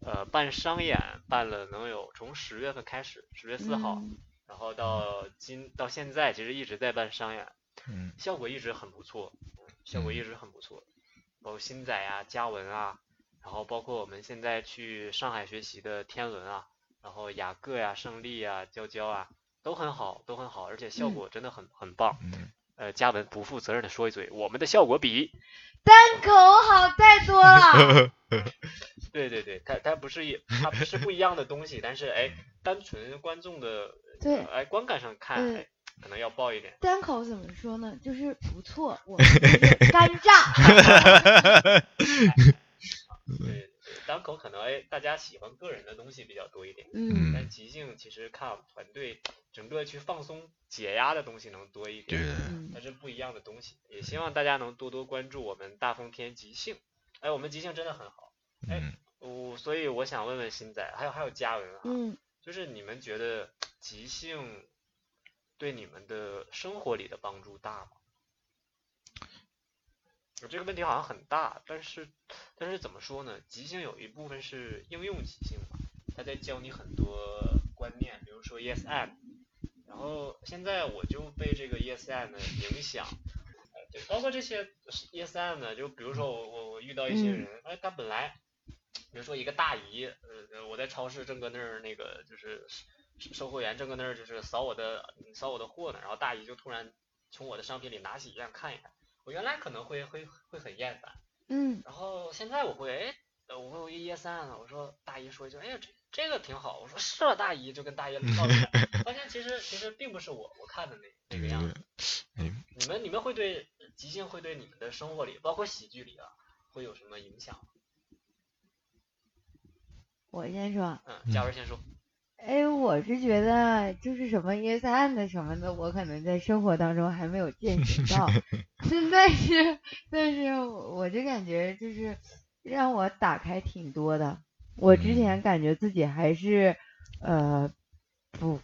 呃，办商演办了能有从十月份开始，十月四号，嗯然后到今到现在，其实一直在办商演，嗯效果一直很不错，嗯效果一直很不错，包括新仔啊、嘉文啊，然后包括我们现在去上海学习的天伦啊，然后雅各呀、胜利啊、娇娇啊，都很好，都很好，而且效嗯果真的很很棒。嗯，呃，嘉文不负责任的说一嘴，我们的效果比单口好太多了。对对对，它它不是一，它不是不一样的东西，但是哎，单纯观众的对呃哎观感上看，可能要爆一点。单口怎么说呢？就是不错，我干炸。对对对，单口可能哎大家喜欢个人的东西比较多一点，嗯。但即兴其实看团队整个去放松解压的东西能多一点，嗯它是不一样的东西。也希望大家能多多关注我们大风天即兴，哎，我们即兴真的很好。嗯。我、所以我想问问新仔，还有还有嘉文啊，嗯。就是你们觉得即兴对你们的生活里的帮助大吗？我这个问题好像很大，但是但是怎么说呢？即兴有一部分是应用即兴嘛，它在教你很多观念，比如说 yes and，然后现在我就被这个 yes and 影响，呃对，包括这些 yes and 呢，就比如说我我我遇到一些嗯人，哎，他本来比如说一个大姨，呃，我在超市正搁那儿那个就是售售货员正搁那儿就是扫我的扫我的货呢，然后大姨就突然从我的商品里拿起一样看一看，我原来可能会会会很厌烦，嗯然后现在我会哎，呃我会我一 and 了，我说大姨说一句，哎呀这这个挺好，我说是啊大姨就跟大姨唠起来，发现其实其实并不是我我看的那那个样子，你们你们会对即兴会对你们的生活里，包括喜剧里啊，会有什么影响？我先说，嗯，嘉文先说。哎，我是觉得就是什么 yes and 什么的，我可能在生活当中还没有见识到，但是但是我我就感觉就是让我打开挺多的。我之前感觉自己还是呃不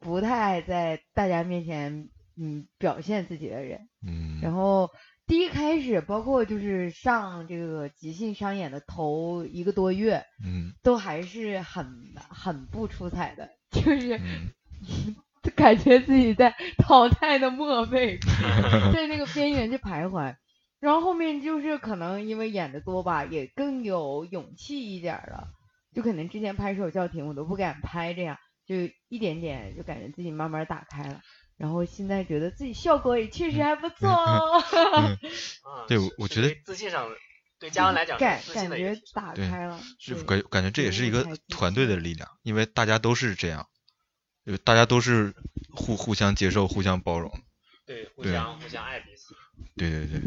不太爱在大家面前嗯表现自己的人，嗯。然后第一开始，包括就是上这个即兴商演的头一个多月，嗯都还是很很不出彩的，就是嗯 感觉自己在淘汰的末位，在那个边缘去徘徊。然后后面就是可能因为演的多吧，也更有勇气一点儿了。就可能之前拍手叫停，我都不敢拍，这样就一点点就感觉自己慢慢打开了。然后现在觉得自己效果也确实还不错哦，啊，对是我我觉得自信上，对嘉文来讲感感觉打开了。是对感感觉这也是一个团队的力量，因为大家都是这样，就大家都是互互相接受、互相包容。对，互相互相爱彼此。对对对，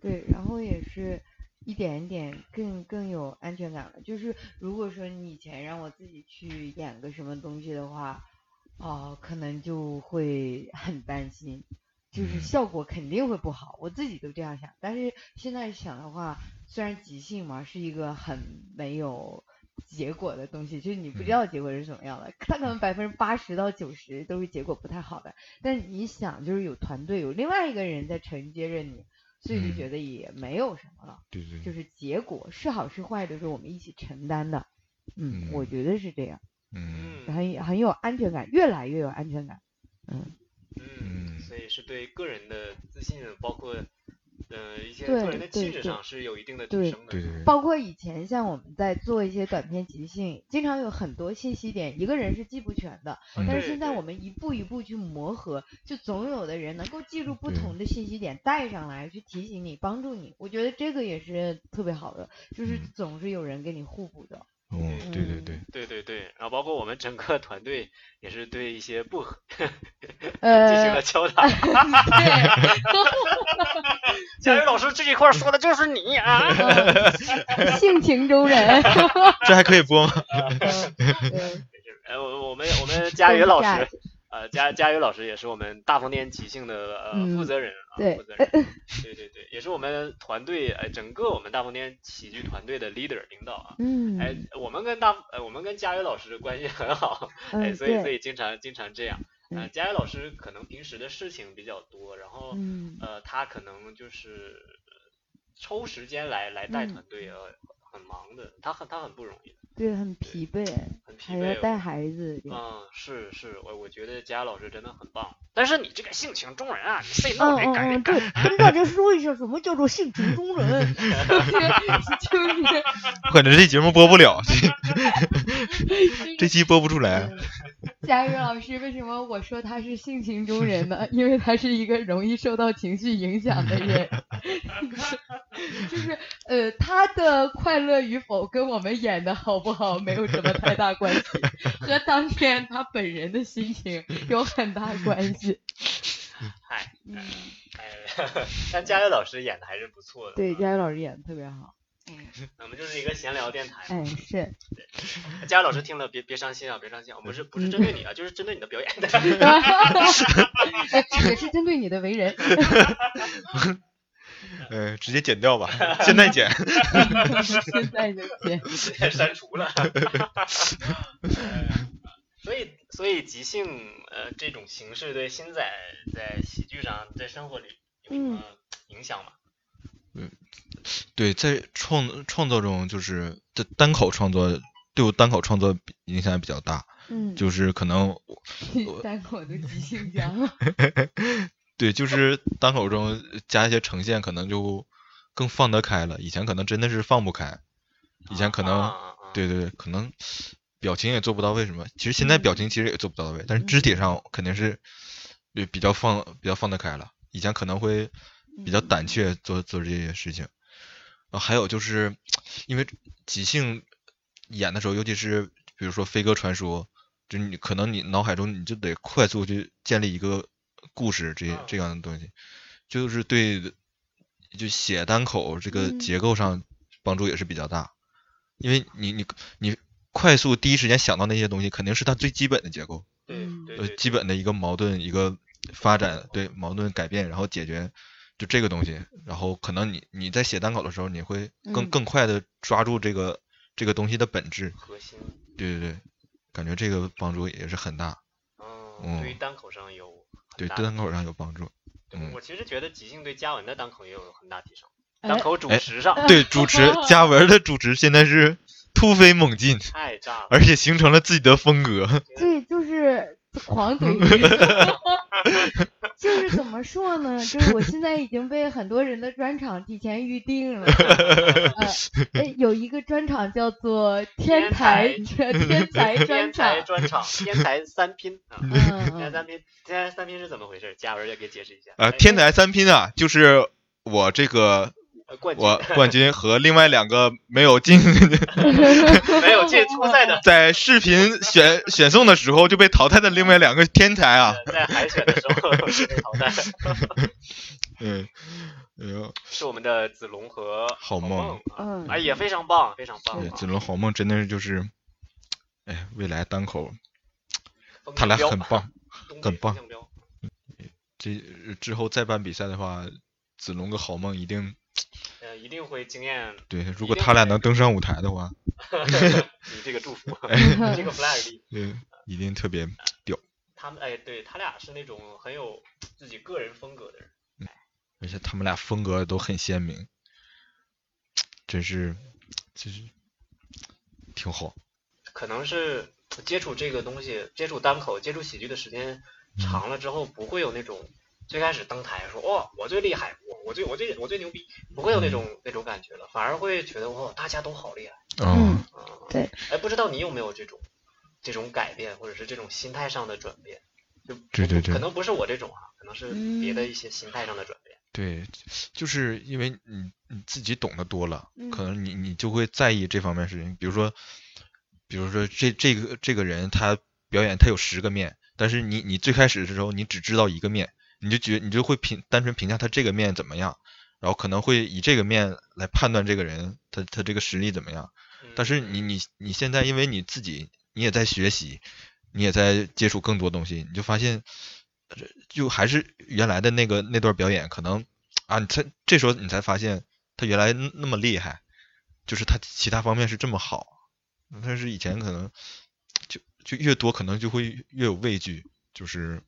对，然后也是一点一点更更有安全感了。就是如果说你以前让我自己去演个什么东西的话，啊、可能就会很担心，就是嗯效果肯定会不好，我自己都这样想。但是现在想的话，虽然即兴嘛是一个很没有结果的东西，就是你不知嗯道结果是什么样的，它可能百分之八十到九十都是结果不太好的。但你想，就是有团队，有另外一个人在承接着你，所以就嗯觉得也没有什么了。对对对，就是结果是好是坏都是我们一起承担的。嗯，我嗯觉得是这样，嗯嗯很很有安全感，越来越有安全感。嗯嗯，嗯所以是对个人的自信，包括呃一些些对做人的气对对质上是有一定的对提升的。对对对，包括以前像我们在做一些短片即兴，经常有很多信息点，一个人是记不全的。嗯但是对对现在我们一步一步去磨合，就总有的人能够记住不同的信息点带上来，去提醒你、帮助你。我觉得这个也是特别好的，就是嗯总是有人跟你互补的。哦，对对对，对对对，然后包括我们整个团队也是对一些不合 进行呃了，敲打。对，佳宇老师这一块儿说的就是你啊！呃性情中人。这还可以播呃，我我们我们佳宇老师，呃，佳佳宇老师也是我们大风天即兴的呃嗯负责人啊，对负责人，对对对，也是我们团队呃整个我们大风天喜剧团队的 leader 领导啊。嗯哎，我们跟大呃我们跟佳宇老师的关系很好，哎，嗯，所以所，以经常经常这样。呃，嗯佳宇老师可能平时的事情比较多，然后嗯呃，他可能就是呃抽时间来来带嗯团队，呃，很忙的，他很他很不容易的，对，很疲惫，很疲惫哦。还要带孩子。嗯，是是，我我觉得佳老师真的很棒。但是你这个性情中人啊，你得改嗯嗯，改。对，跟大家说一下什么叫做性情中人，就是我感觉这节目播不了，这期播不出来。佳宇老师，为什么我说他是性情中人呢？因为他是一个容易受到情绪影响的人，就是呃，他的快乐与否跟我们演的好不好没有什么太大关系，和当天他本人的心情有很大关系。嗨，嗯，哎，但佳宇老师演的还是不错的。对，嗯佳宇老师演的特别好。嗯 我们就是一个闲聊电台。哎，是，佳宇老师听了别别伤心啊，别伤心啊，我们是不是针对你啊，就是针对你的表演 也是针对你的为人。呃，直接剪掉吧，现在剪。现在就剪。直接删除了。所以，所以即兴呃这种形式对新仔在喜剧上，在生活里有什么影响吗？对，在创创作中，就是在单口创作对我单口创作影响比较大，嗯，就是可能单口的即兴家了。对，就是单口中加一些呈现，可能就更放得开了。以前可能真的是放不开，以前可能、啊啊啊对对对，可能表情也做不到位什么。其实现在表情其实也做不到位，但是肢体上肯定是对比较放比较放得开了。以前可能会比较胆怯做做这些事情。然后还有就是因为即兴演的时候，尤其是比如说飞鸽传说，就你可能你脑海中你就得快速去建立一个故事这嗯。这样的东西，就是对就写单口这个嗯。结构上帮助也是比较大，因为你你你快速第一时间想到那些东西，肯定是它最基本的结构，对嗯呃，对对，基本的一个矛盾一个发展，对矛盾改变，然后解决就这个东西，然后可能你你在写单口的时候，你会更嗯。更快的抓住这个这个东西的本质，核心，对对对，感觉这个帮助也是很大，嗯，对于嗯单口上有很对对单口上有帮助。嗯我其实觉得即兴对嘉文的单口也有很大提升，哎单口主哎持上 对，主持嘉文的主持现在是突飞猛进，太炸了，而且形成了自己的风格。对，就是狂 就是怎么说呢？就是我现在已经被很多人的专场提前预定了。呃，哎有一个专场叫做“天才天才专天 场才专场，天才三拼啊！”，嗯天才嗯三拼，天才三拼是怎么回事？嘉文也给解释一下。呃，哎天才三拼啊，就是我这个呃冠军我 冠军和另外两个没有进没有进 初赛的，在视频选选送的时候就被淘汰的另外两个天才啊，呃在海选的时候是被淘汰，嗯，哎呦，是我们的子龙和好梦，哎也非常棒，非常棒。子龙好梦真的是就是，哎，未来单口他俩很棒，很棒这之后再办比赛的话，子龙跟好梦一定呃，一定会惊艳对，如果他俩能登上舞台的话，你这个祝福，你这个 flag 立。对，一定特别屌，他们哎，对他俩是那种很有自己个人风格的人。而且他们俩风格都很鲜明，真是，就是挺好。可能是接触这个东西，接触单口、接触喜剧的时间长了之后，不会有那种最开始登台说“哦、我最厉害，我我最我最我最牛逼，不会有那种那种感觉了，反而会觉得哦，大家都好厉害嗯啊。对，哎，不知道你有没有这种这种改变，或者是这种心态上的转变？就对对对可能不是我这种啊，可能是别嗯的一些心态上的转变。对，就是因为你你自己懂得多了，可嗯能你你就会在意这方面事情。比如说，比如说这这个这个人他表演他有十个面，但是你你最开始的时候你只知道一个面，你就觉你就会评单纯评价他这个面怎么样，然后可能会以这个面来判断这个人他他这个实力怎么样。但是你你你现在因为你自己你也在学习，你也在接触更多东西，你就发现，呃就还是原来的那个那段表演，可能啊，你才这时候你才发现他原来那那么厉害，就是他其他方面是这么好，但是以前可能就就越多可能就会越有畏惧，就是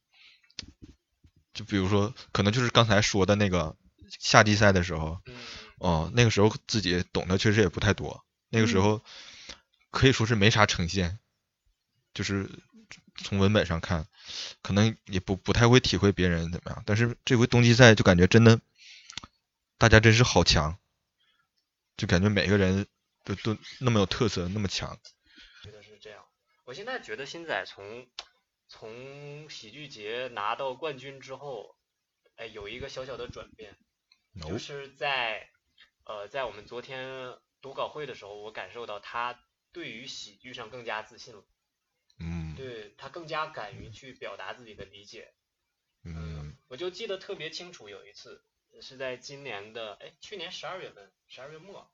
就比如说可能就是刚才说的那个夏季赛的时候，嗯，哦，那个时候自己懂得确实也不太多，那个时嗯候可以说是没啥呈现，就是从文本上看，可能也不不太会体会别人怎么样。但是这回冬季赛就感觉真的，大家真是好强，就感觉每个人都都那么有特色，那么强。觉得是这样。我现在觉得新仔从从喜剧节拿到冠军之后，哎，有一个小小的转变，就是在呃，在我们昨天读稿会的时候，我感受到他对于喜剧上更加自信了，嗯。对他更加敢于去表达自己的理解。嗯。我就记得特别清楚，有一次是在今年的哎，去年十二月份，十二月末，啊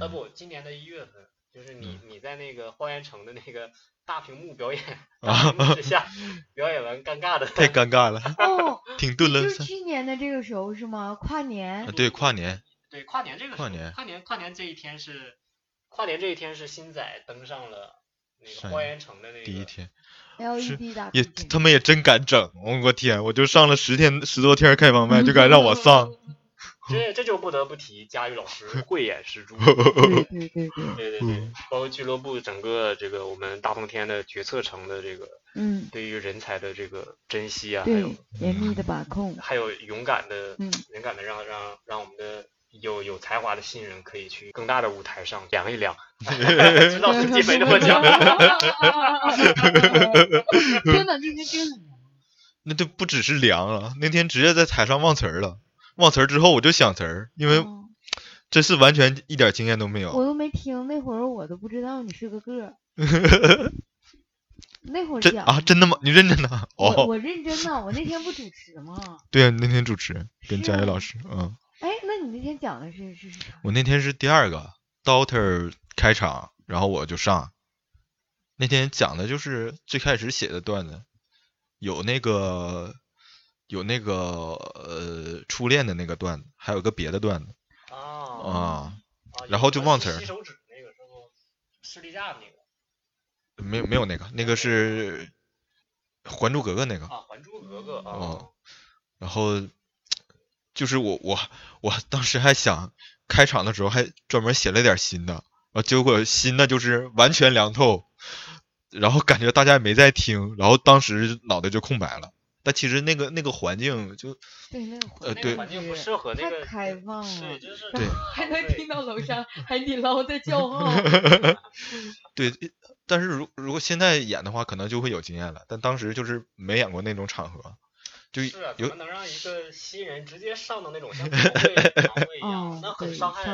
嗯，不，今年的一月份，就是你嗯。你在那个花园城的那个大屏幕表演，啊。大屏幕之下表演完尴尬的，太尴尬了，哦，停顿了就是。去年的这个时候是吗？跨年。啊，对，跨年，对跨年这个时候跨年。跨年跨年这一天是跨年这一天是新仔登上了那个花园城的那个第一天。LED 大也他们也真敢整，我我天，我就上了十天十多天开放麦，就敢让我上，这这就不得不提佳玉老师 慧眼识珠，对对对对，对对对，包括俱乐部整个这个我们大风天的决策层的这个嗯，对于人才的这个珍惜啊，还有，严密的把控，还有勇敢的，嗯。勇敢的让让让我们的有有才华的新人可以去更大的舞台上量一量，知道自己没那么强。真的那天真的那都不只是凉了，那天直接在台上忘词儿了，忘词儿之后我就想词儿，因为哦这是完全一点经验都没有，我都没听，那会儿我都不知道你是个个儿。那会儿讲真啊真的吗？你认真的？哦，我我认真的，我那天不主持吗？对啊，那天主持跟佳宇老师，嗯，哎，那你那天讲的是是是啥？我那天是第二个 Daughter 开场，然后我就上，那天讲的就是最开始写的段子，有那个有那个呃初恋的那个段子，还有个别的段子啊啊，啊然后就忘词儿吸手指那个是不？士力架那个没有没有那个，那个是《还珠格格》那个，啊，《还珠格格》啊哦，然后就是我我我当时还想开场的时候还专门写了点新的，啊结果新的就是完全凉透，然后感觉大家也没在听，然后当时脑袋就空白了。但其实那个那个环境就对，那个环境不适合那个太开放了对，就是对还能听到楼 上海底捞在叫 号。对，但是如如果现在演的话，可能就会有经验了。但当时就是没演过那种场合，就是啊，怎么能让一个新人直接上到那种像 堂会堂会一样，哦，那很，伤害，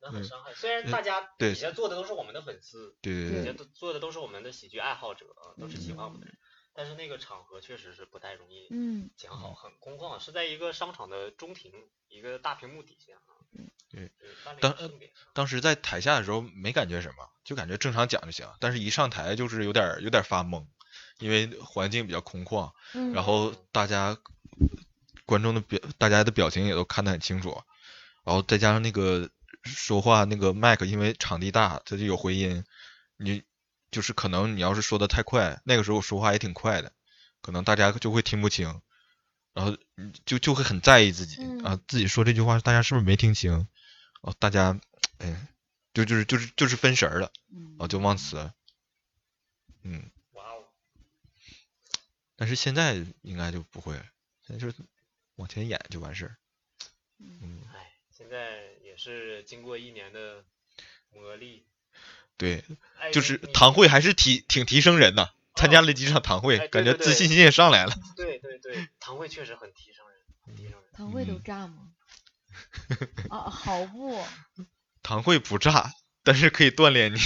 那很伤害。虽然嗯大家对底下坐的都是我们的粉丝，对对对底下都坐的都是我们的喜剧爱好者，啊都是喜欢我们的人，但是那个场合确实是不太容易嗯，讲好，很空旷，是在一个商场的中庭，一个大屏幕底下啊。对，办了一当当时在台下的时候没感觉什么，就感觉正常讲就行。但是一上台就是有点儿有点儿发懵，因为环境比较空旷，嗯然后大家观众的表大家的表情也都看得很清楚，然后再加上那个说话那个麦克，因为场地大，它就有回音，你就是可能你要是说的太快，那个时候我说话也挺快的，可能大家就会听不清，然后就就会很在意自己、嗯啊，自己说这句话大家是不是没听清？哦，大家哎，就就是就是就是分神儿了，哦啊，就忘词了，嗯，哇哦，但是现在应该就不会了，现在就是往前演就完事儿。嗯，哎，现在也是经过一年的磨砺，对，哎，就是你堂会还是提挺提升人的，参加了几场堂会，感觉自信心也上来了。对对对，堂会确实很提升人，很提升人。堂会都嗯炸吗？啊，好不？堂会不炸，但是可以锻炼你。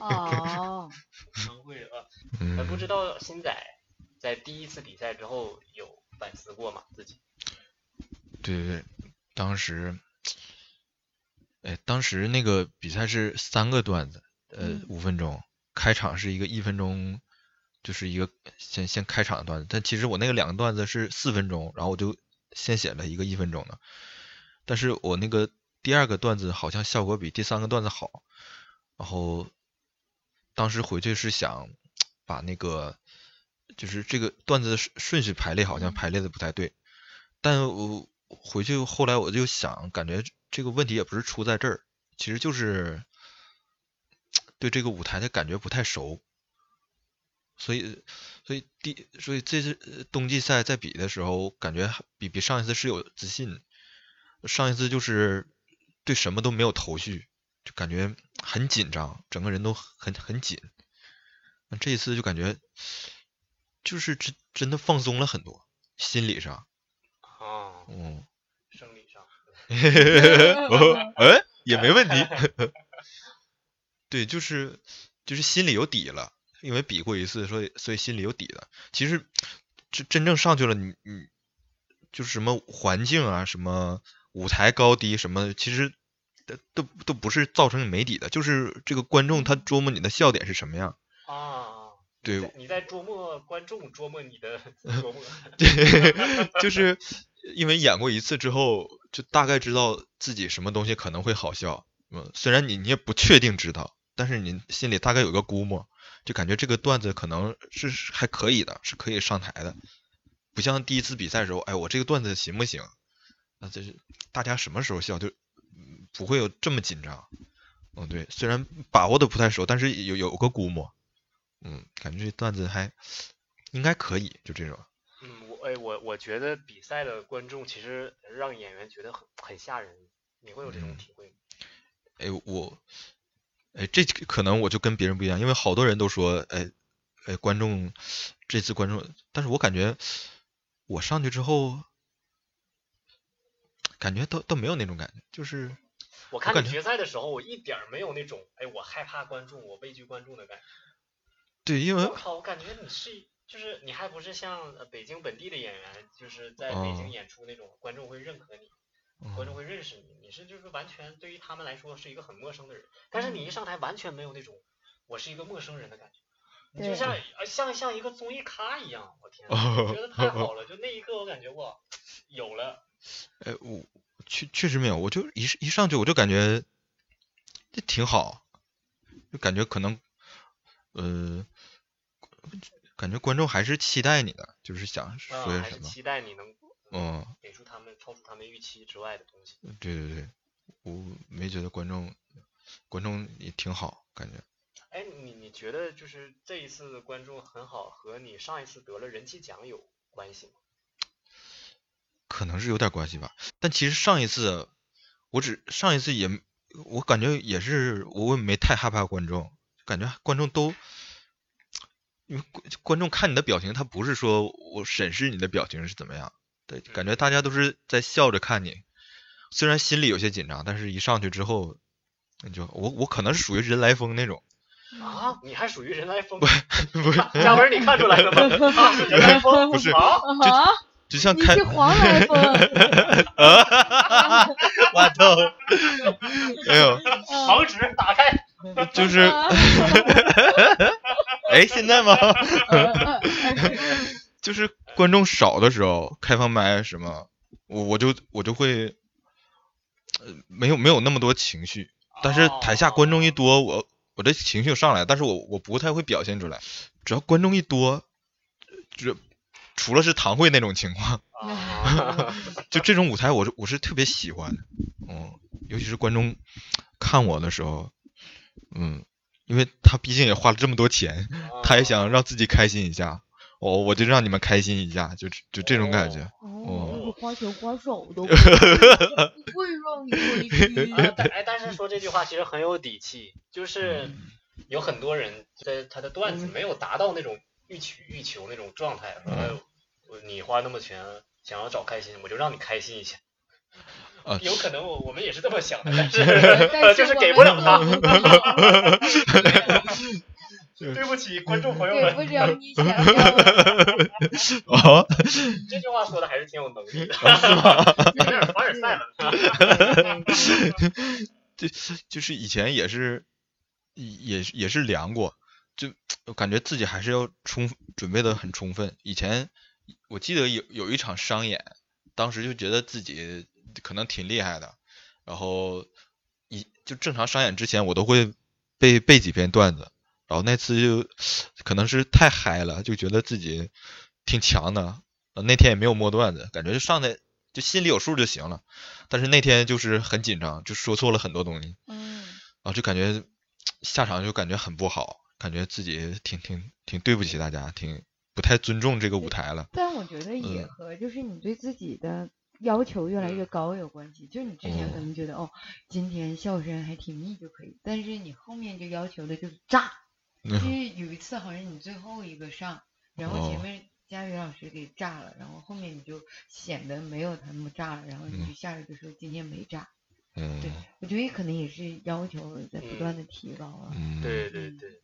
哦，堂会啊，不知道新仔在第一次比赛之后有反思过吗？自己？对对对，当时，哎，当时那个比赛是三个段子，呃嗯，五分钟，开场是一个一分钟，就是一个先先开场的段子，但其实我那个两个段子是四分钟，然后我就先写了一个一分钟的，但是我那个第二个段子好像效果比第三个段子好，然后当时回去是想把那个就是这个段子的顺顺序排列好像嗯。排列的不太对，但我回去后来我就想，感觉这个问题也不是出在这儿，其实就是对这个舞台的感觉不太熟，所以所以第所以这次呃冬季赛在比的时候，感觉比比上一次是有自信，上一次就是对什么都没有头绪，就感觉很紧张，整个人都很很紧。那这一次就感觉就是真真的放松了很多，心理上，啊，嗯，生理上。哦，哎，也没问题。对，就是就是心里有底了，因为比过一次，所以所以心里有底了。其实真真正上去了，你你就是什么环境啊，什么舞台高低什么，其实都都都不是造成你没底的，就是这个观众他琢磨你的笑点是什么样。啊，对你在你在琢磨观众，琢磨你的 琢磨。对，就是因为演过一次之后，就大概知道自己什么东西可能会好笑。嗯，虽然你你也不确定知道，但是你心里大概有个估摸，就感觉这个段子可能是是还可以的，是可以上台的。不像第一次比赛的时候，哎，我这个段子行不行？那这是大家什么时候笑就嗯不会有这么紧张。嗯，对，虽然把握的不太熟，但是有有个估摸。嗯，感觉这段子还应该可以，就这种。嗯，我哎，我我觉得比赛的观众其实让演员觉得很很吓人，你会有这种嗯体会吗？哎，我，哎，这可能我就跟别人不一样，因为好多人都说，哎，哎，观众这次观众，但是我感觉我上去之后，感觉都都没有那种感觉，就是我看决赛的时候，我一点没有那种哎，我害怕观众，我畏惧观众的感觉。对，因为我靠，我感觉你是就是你还不是像呃北京本地的演员，就是在北京哦演出那种观众会认可你，观众会认识你，你是就是完全对于他们来说是一个很陌生的人，但是你一上台完全没有那种我是一个陌生人的感觉，你就像呃像像一个综艺咖一样，我天觉得太好了，就那一刻我感觉哇有了，哎，我确确实没有，我就一一上去我就感觉这挺好，就感觉可能，呃，感觉观众还是期待你的，就是想啊说还是什么，期待你能嗯。超出他们预期之外的东西。对对对，我没觉得观众观众也挺好，感觉哎，你你觉得就是这一次的观众很好，和你上一次得了人气奖有关系吗？可能是有点关系吧。但其实上一次我只上一次也我感觉也是我也没太害怕观众，感觉观众都因为观观众看你的表情，他不是说我审视你的表情是怎么样，对，感觉大家都是在笑着看你，虽然心里有些紧张，但是一上去之后。那就我我可能是属于人来疯那种，啊，你还属于人来疯？不是嘉文，你看出来了吗？人来疯，不是啊？啊，就像开你是黄来风，我操！没有，防止打开。就是，哎，现在吗？就是观众少的时候，开放麦什么，我我就我就会，呃，没有没有那么多情绪，但是台下观众一多，我我这情绪上来，但是我我不太会表现出来，只要观众一多，这除了是堂会那种情况，啊 就这种舞台我是我是特别喜欢的，嗯，尤其是观众看我的时候，嗯，因为他毕竟也花了这么多钱，他也想让自己开心一下，我我就让你们开心一下，就就这种感觉，哦，你花钱花手都 不会让你回去。啊，但哎，但是说这句话其实很有底气，就是有很多人在他的段子没有达到那种欲取欲求那种状态，说你花那么钱想要找开心，我就让你开心一下。啊，有可能我我们也是这么想的，但是但呃就是给不了他。对不起，观众朋友们，对不起你想 要。哦，这句话说的还是挺有能力的，是吗？有点凡尔赛了。就就是以前也是，也也是量过，就感觉自己还是要充准备的很充分。以前我记得有有一场商演，当时就觉得自己可能挺厉害的，然后一就正常商演之前我都会背背几篇段子，然后那次就可能是太嗨了，就觉得自己挺强的，呃那天也没有摸段子，感觉就上来就心里有数就行了。但是那天就是很紧张，就说错了很多东西，嗯，然后就感觉下场就感觉很不好，感觉自己挺挺挺对不起大家，挺不太尊重这个舞台了。但我觉得也嗯和就是你对自己的要求越来越高有关系。就你之前可哦能觉得哦，今天笑声还挺密就可以，但是你后面就要求的就是炸。就是有一次好像你最后一个上，然后前哦。面佳宇老师给炸了，然后后面你就显得没有他那么炸了，然后你就嗯。下来就说今天没炸。嗯。对，我觉得可能也是要求在不断的提高啊。嗯，对对对，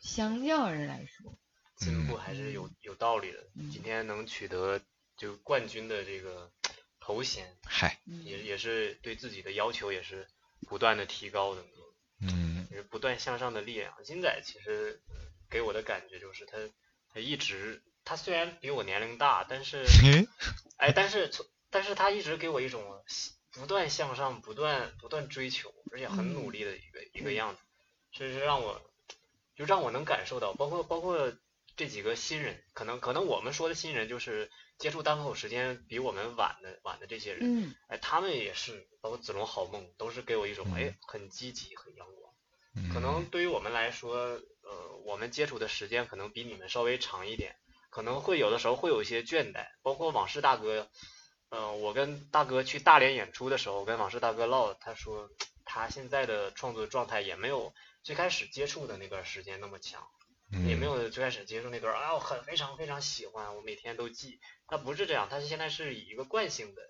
相较而来说，进步还是有有道理的。嗯。今天能取得就冠军的这个头衔，嗨，嗯，也也是对自己的要求也是不断的提高的，不断向上的力量。金仔其实呃给我的感觉就是他他一直他虽然比我年龄大，但是哎，但是从但是他一直给我一种不断向上、不断不断追求，而且很努嗯力的一个、一个样子，这是让我就让我能感受到，包括包括这几个新人，可能可能我们说的新人就是接触单口时间比我们晚的晚的这些人，嗯哎，他们也是，包括子龙好梦，都是给我一种哎嗯很积极、很阳光。嗯，可能对于我们来说，呃，我们接触的时间可能比你们稍微长一点，可能会有的时候会有一些倦怠。包括往事大哥，呃，我跟大哥去大连演出的时候，跟往事大哥唠，他说他现在的创作状态也没有最开始接触的那段时间那么强，也没嗯有最开始接触那段啊，我很非常非常喜欢，我每天都记。他不是这样，他现在是以一个惯性的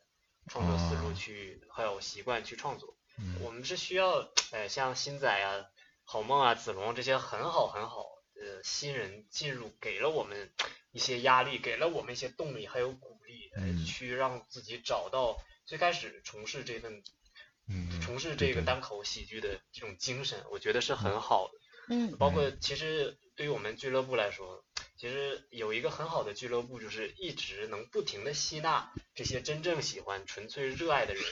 创作思路啊去，还有习惯去创作。嗯。我们是需要，哎，像新仔啊、好梦啊、子龙这些很好很好的新人进入，给了我们一些压力，给了我们一些动力，还有鼓励，呃，嗯。去让自己找到最开始从事这份嗯从事这个单口喜剧的这种精神，我觉得是很好的。嗯。包括其实对于我们俱乐部来说，其实有一个很好的俱乐部，就是一直能不停的吸纳这些真正喜欢、纯粹热爱的人，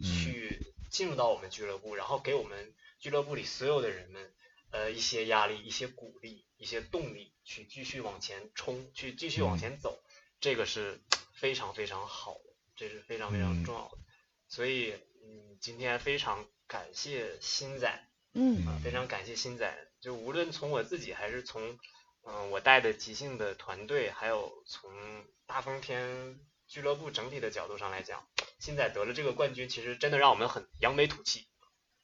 嗯。去进入到我们俱乐部，然后给我们俱乐部里所有的人们，呃，一些压力、一些鼓励、一些动力，去继续往前冲，去继续往嗯前走，这个是非常非常好的，这是非常非常嗯重要的。所以，嗯，今天非常感谢新仔。嗯啊，非常感谢新仔，就无论从我自己还是从嗯、我带的即兴的团队，还有从大风天俱乐部整体的角度上来讲，新仔得了这个冠军，其实真的让我们很扬眉吐气，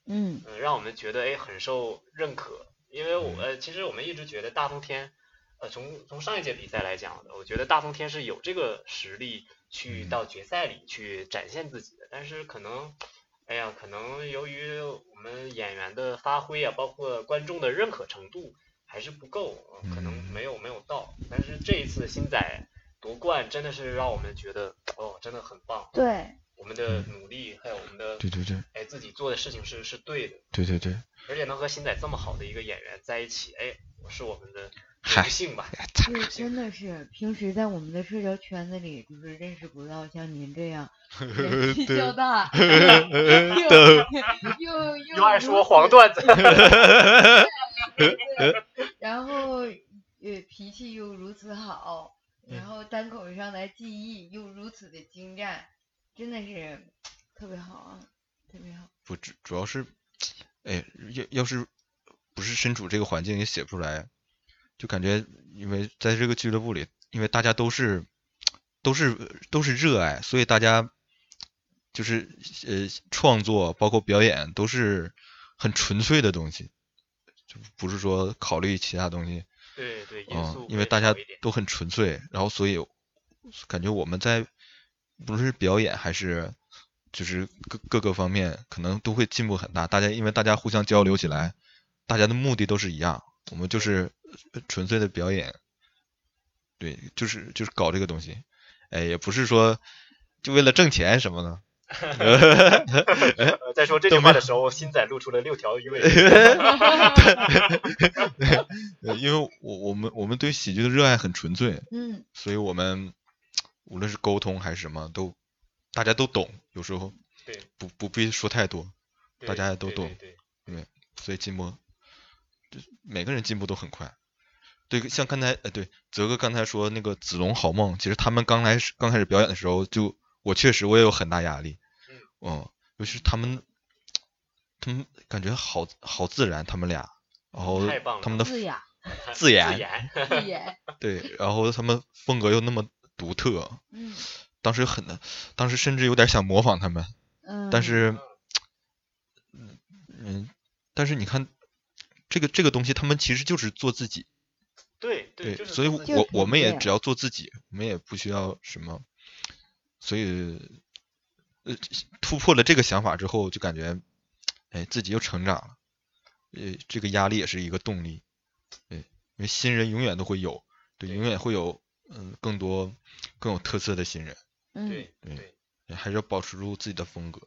嗯嗯、让我们觉得哎很受认可，因为我呃其实我们一直觉得大风天，呃从从上一届比赛来讲，我觉得大风天是有这个实力去嗯到决赛里去展现自己的，但是可能。哎呀，可能由于我们演员的发挥啊，包括观众的认可程度还是不够，呃可能嗯没有没有到。但是这一次新仔夺冠，真的是让我们觉得哦，真的很棒。对，我们的努力还有我们的对对对。哎自己做的事情是是对的，对对对，而且能和新仔这么好的一个演员在一起，哎，是我们的嗨荣幸吧。对，真的是平时在我们的社交圈子里，就是认识不到像您这样 人气较大，又又 又又爱说黄段子，对然后呃脾气又如此好，然后单口上来技艺又如此的精湛，真的是特别好啊，特别好。不主主要是，哎，要要是不是身处这个环境也写不出来，就感觉因为在这个俱乐部里，因为大家都是都是都是热爱，所以大家就是呃创作包括表演都是很纯粹的东西，就不是说考虑其他东西。对对，因嗯，因为大家都很纯粹，然后所以感觉我们在不论是表演还是就是各各个方面，可能都会进步很大。大家因为大家互相交流起来，大家的目的都是一样，我们就是呃纯粹的表演，对，就是就是搞这个东西，哎，也不是说就为了挣钱什么的。呃 在说这句话的时候，新仔露出了六条鱼尾。呃 因为我我们我们对喜剧的热爱很纯粹，嗯所以我们无论是沟通还是什么，都大家都懂，有时候不不必说太多，大家也都对懂对对所以进步，就每个人进步都很快。对，像刚才呃，对，泽哥刚才说那个子龙好梦，其实他们刚开始刚开始表演的时候，就我确实我也有很大压力，嗯，尤其是他们，他们感觉好好自然，他们俩，然后太棒了他们的自雅自演 自演，自演，对，然后他们风格又那么独特，嗯。当时很难，当时甚至有点想模仿他们，嗯，但是，嗯嗯，但是你看，这个这个东西，他们其实就是做自己，对对，就是所以我我们也只要做自己，我们也不需要什么，所以，呃，突破了这个想法之后，就感觉，哎，自己又成长了，呃，这个压力也是一个动力，对，因为新人永远都会有，对，对。永远会有，嗯，更多更有特色的新人。嗯对对对还是要保持住自己的风格。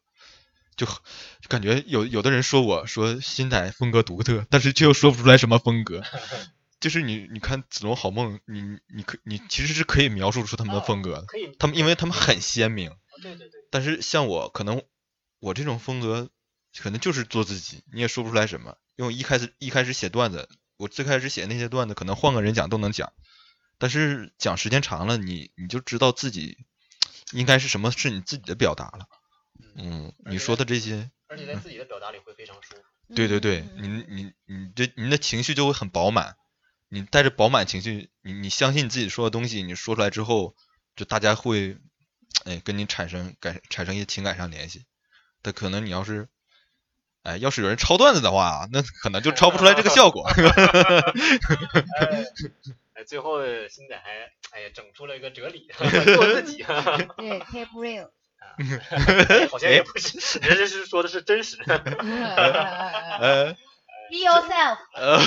就就感觉有有的人说我说新仔风格独特，但是却又说不出来什么风格。就是你你看《子龙好梦》，你你可你其实是可以描述出他们的哦风格的，可以，他们因为他们很鲜明。对对对，但是像我，可能我这种风格可能就是做自己，你也说不出来什么。因为一开始一开始写段子，我最开始写那些段子，可能换个人讲都能讲，但是讲时间长了，你你就知道自己应该是什么是你自己的表达了。嗯，你说的这些，而且在自己的表达里会非常舒服。对对对，嗯你你你这您的情绪就会很饱满，你带着饱满情绪，你你相信你自己说的东西，你说出来之后，就大家会，哎，跟你产生感产生一些情感上联系。但可能你要是，哎，要是有人抄段子的话，那可能就抄不出来这个效果。哎，哎最后新仔还哎呀整出了一个哲理，做自己，对 keep real，好像也不是，人家是说的是真实。be 呃 yourself，呃，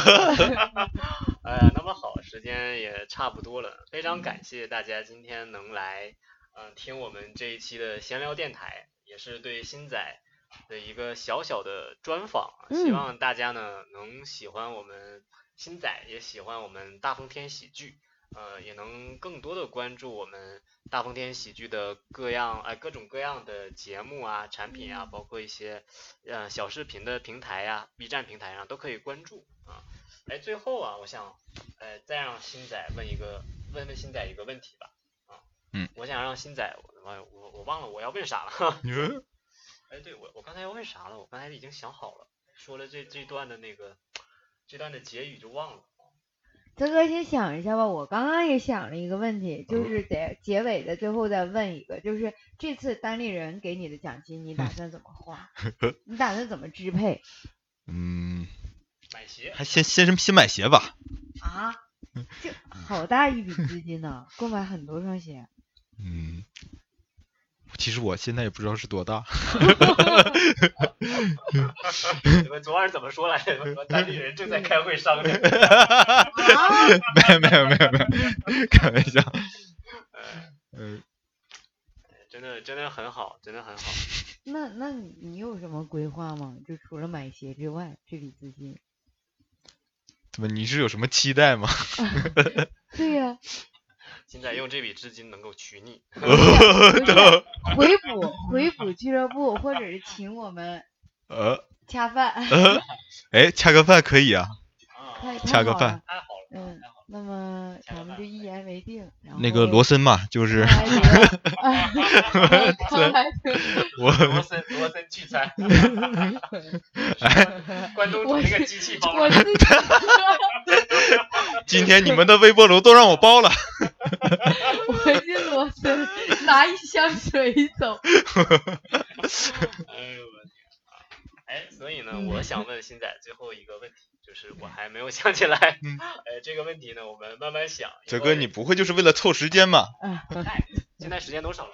哎呀，那么好，时间也差不多了，非常感谢大家今天能来，嗯、听我们这一期的闲聊电台，也是对新仔的一个小小的专访，希嗯望大家呢能喜欢我们新仔，也喜欢我们大风天喜剧，呃，也能更多的关注我们大风天喜剧的各样哎各种各样的节目啊、产品啊，包括一些呃小视频的平台呀、B 站平台上都可以关注啊。哎，最后啊，我想呃再让新仔问一个问问新仔一个问题吧啊，嗯，我想让新仔我我我我忘了我要问啥了，嗯 哎，对我我刚才要问啥了？我刚才已经想好了，说了这这段的那个这段的结语就忘了。泽哥先想一下吧，我刚刚也想了一个问题，就是得结尾的最后再问一个，就是这次单立人给你的奖金，你打算怎么花？你打算怎么支配嗯，买鞋，还先先先买鞋吧。啊？这好大一笔资金呢，购买很多双鞋。嗯，其实我现在也不知道是多大。你们昨晚怎么说来着？说当地人正在开会商量。啊，没有没有没有没有，开玩笑。呃嗯，真的真的很好，真的很好。那那你你有什么规划吗？就除了买鞋之外，这笔资金？怎么你是有什么期待吗？对呀、现在用这笔资金能够娶你，回补回补俱乐部，或者是请我们呃。恰饭，呃，哎，恰个饭可以啊。太恰个饭嗯。那么恰个饭咱们就一言为定。然那个罗森嘛，就是 罗森罗森聚餐，关东煮那个机器包了。我自己今天你们的微波炉都让我包了。我是罗森，拿一箱水走。哎呦我！哎，所以呢，我想问新仔最后一个问题，就是我还没有想起来。嗯 哎，这个问题呢，我们慢慢想。哲哥，你不会就是为了凑时间吧？哎，现在时间多少了？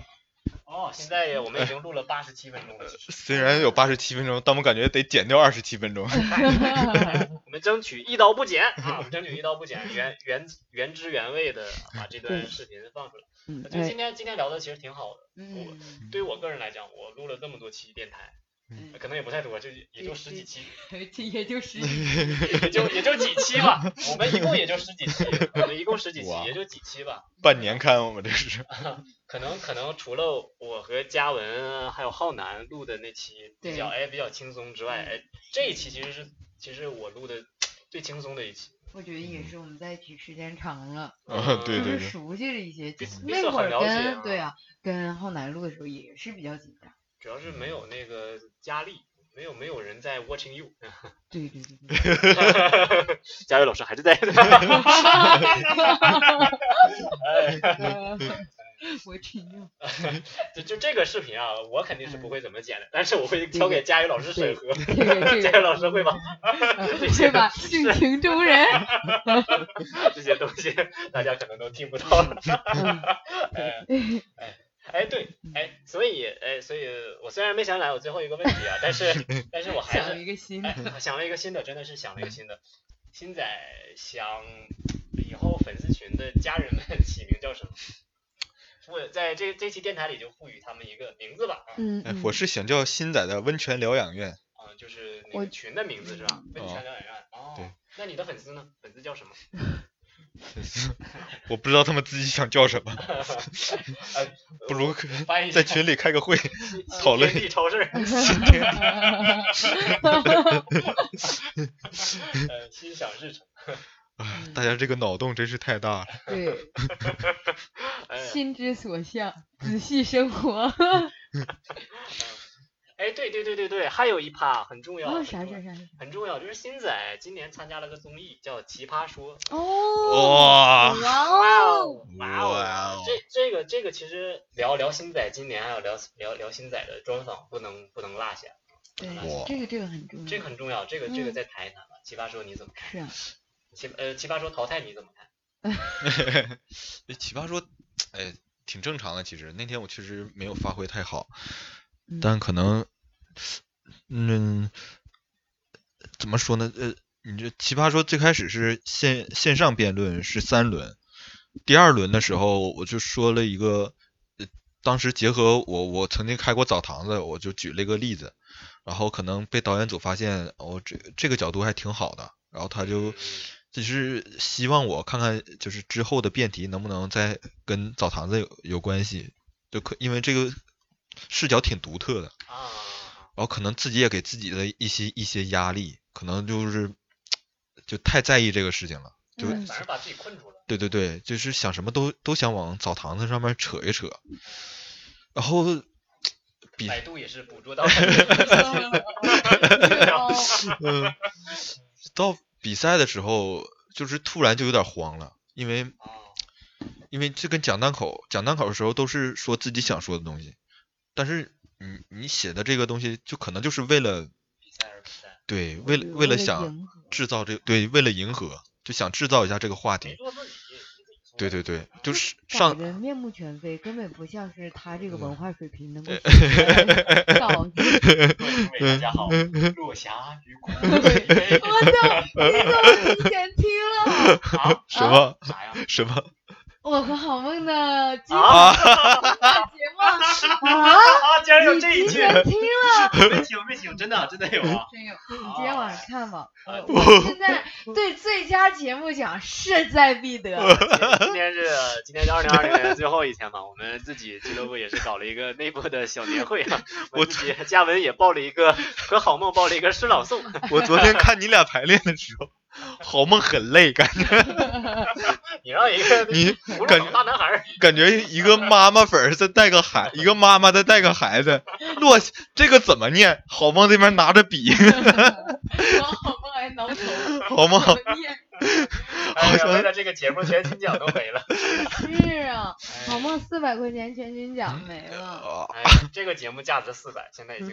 哦，现在我们已经录了八十七分钟了。虽然有八十七分钟，但我感觉得减掉二十七分钟。我们争取一刀不剪啊！我们争取一刀不剪，原原原汁原味的把这段视频放出来。嗯我觉得今天今天聊的其实挺好的。嗯，对于我个人来讲，我录了这么多期电台，嗯可能也不太多，就也就十几期，这也就十几 期也就也就几期吧。我们一共也就十几期，我们一共十几期，也就几期吧。半年刊，我们这是。可能可能除了我和嘉文还有浩南录的那期比较哎比较轻松之外，哎这一期其实是其实我录的最轻松的一期。我觉得也是我们在一起时间长了，啊，对就是熟悉了一些。那会儿很了解啊跟对啊，跟浩南录的时候也是比较紧张。主要是没有那个佳丽，没有没有人在 watching you。对对对对。佳宇 老师还是在。我听用。就就这个视频啊，我肯定是不会怎么剪的，但是我会交给佳宇老师审核，佳宇老师会把对吧？性情中人。这些东西大家可能都听不到了。哎哎哎，对，哎，所以哎，所以我虽然没想起来我最后一个问题啊，但是 但是我还想了是一个新的哎，想了一个新的，真的是想了一个新的。新仔想以后粉丝群的家人们起名叫什么？我在这这期电台里就赋予他们一个名字吧。啊嗯哎，我是想叫新仔的温泉疗养院。啊，就是那个群的名字是吧？温泉哦疗养院。哦，对。那你的粉丝呢？粉丝叫什么？我不知道他们自己想叫什么，呃，不如在群里开个会讨论新天地超市。新天地。呃，心想事成。啊大家这个脑洞真是太大了。对，心之所向，仔细生活。哎，对对对对对，还有一趴很重要。哦，很重要啥啥啥啥？很重要，就是新仔今年参加了个综艺，叫《奇葩说》。哦，哇哇哦，哇哦！哇哦这这个这个其实聊聊新仔今年还有聊聊聊新仔的专访，不能不能落下，对哇，这个这个很重要。这个很重要，这个这个嗯再谈一谈吧。奇葩说你怎么看？是啊，奇呃奇葩说淘汰你怎么看？这 奇葩说，哎，挺正常的。其实那天我确实没有发挥太好，嗯但可能，嗯，怎么说呢？呃，你这奇葩说最开始是线线上辩论是三轮，第二轮的时候我就说了一个，呃，当时结合我我曾经开过澡堂子，我就举了一个例子，然后可能被导演组发现，哦，这这个角度还挺好的，然后他就。只是希望我看看，就是之后的辩题能不能再跟澡堂子有有关系，就可因为这个视角挺独特的，啊，然后可能自己也给自己的一些一些压力，可能就是就太在意这个事情了，就嗯。反而把自己困住了。对对对，就是想什么都都想往澡堂子上面扯一扯，然后比百度也是捕捉到嗯，到比赛的时候，就是突然就有点慌了，因为啊，因为这跟讲单口讲单口的时候都是说自己想说的东西，但是你你写的这个东西就可能就是为了对为了为了想制造这对为了迎合就想制造一下这个话题，对对对，就是上得面目全非，根本不像是他这个文化水平能够嗯写出来稿子。各位大家好，落霞与孤鹜。我操！你怎么提前听了？啊？什么啥呀？什么我和好梦的今啊天 节目啊，啊！竟然有你这一句，提前听了。没听没听，真的真的有啊！真有，你今天晚上看吧。啊 呃我现在对最佳节目奖势在必得。今天是今天是二零二零年最后一天嘛，我们自己俱乐部也是搞了一个内部的小年会啊，我自己嘉文也报了一个和好梦报了一个诗朗诵，我昨天看你俩排练的时候，好梦很累，感觉。你让一个 你感觉大男孩儿，感觉一个妈妈粉儿再带个孩，一个妈妈再带个孩子，落这个怎么念？好梦这边拿着笔，好梦还挠头，好吗？念？哎呀，为了这个节目全勤奖都没了。是啊，好梦四百块钱全勤奖没了。啊，哎，这个节目价值四百，现在已经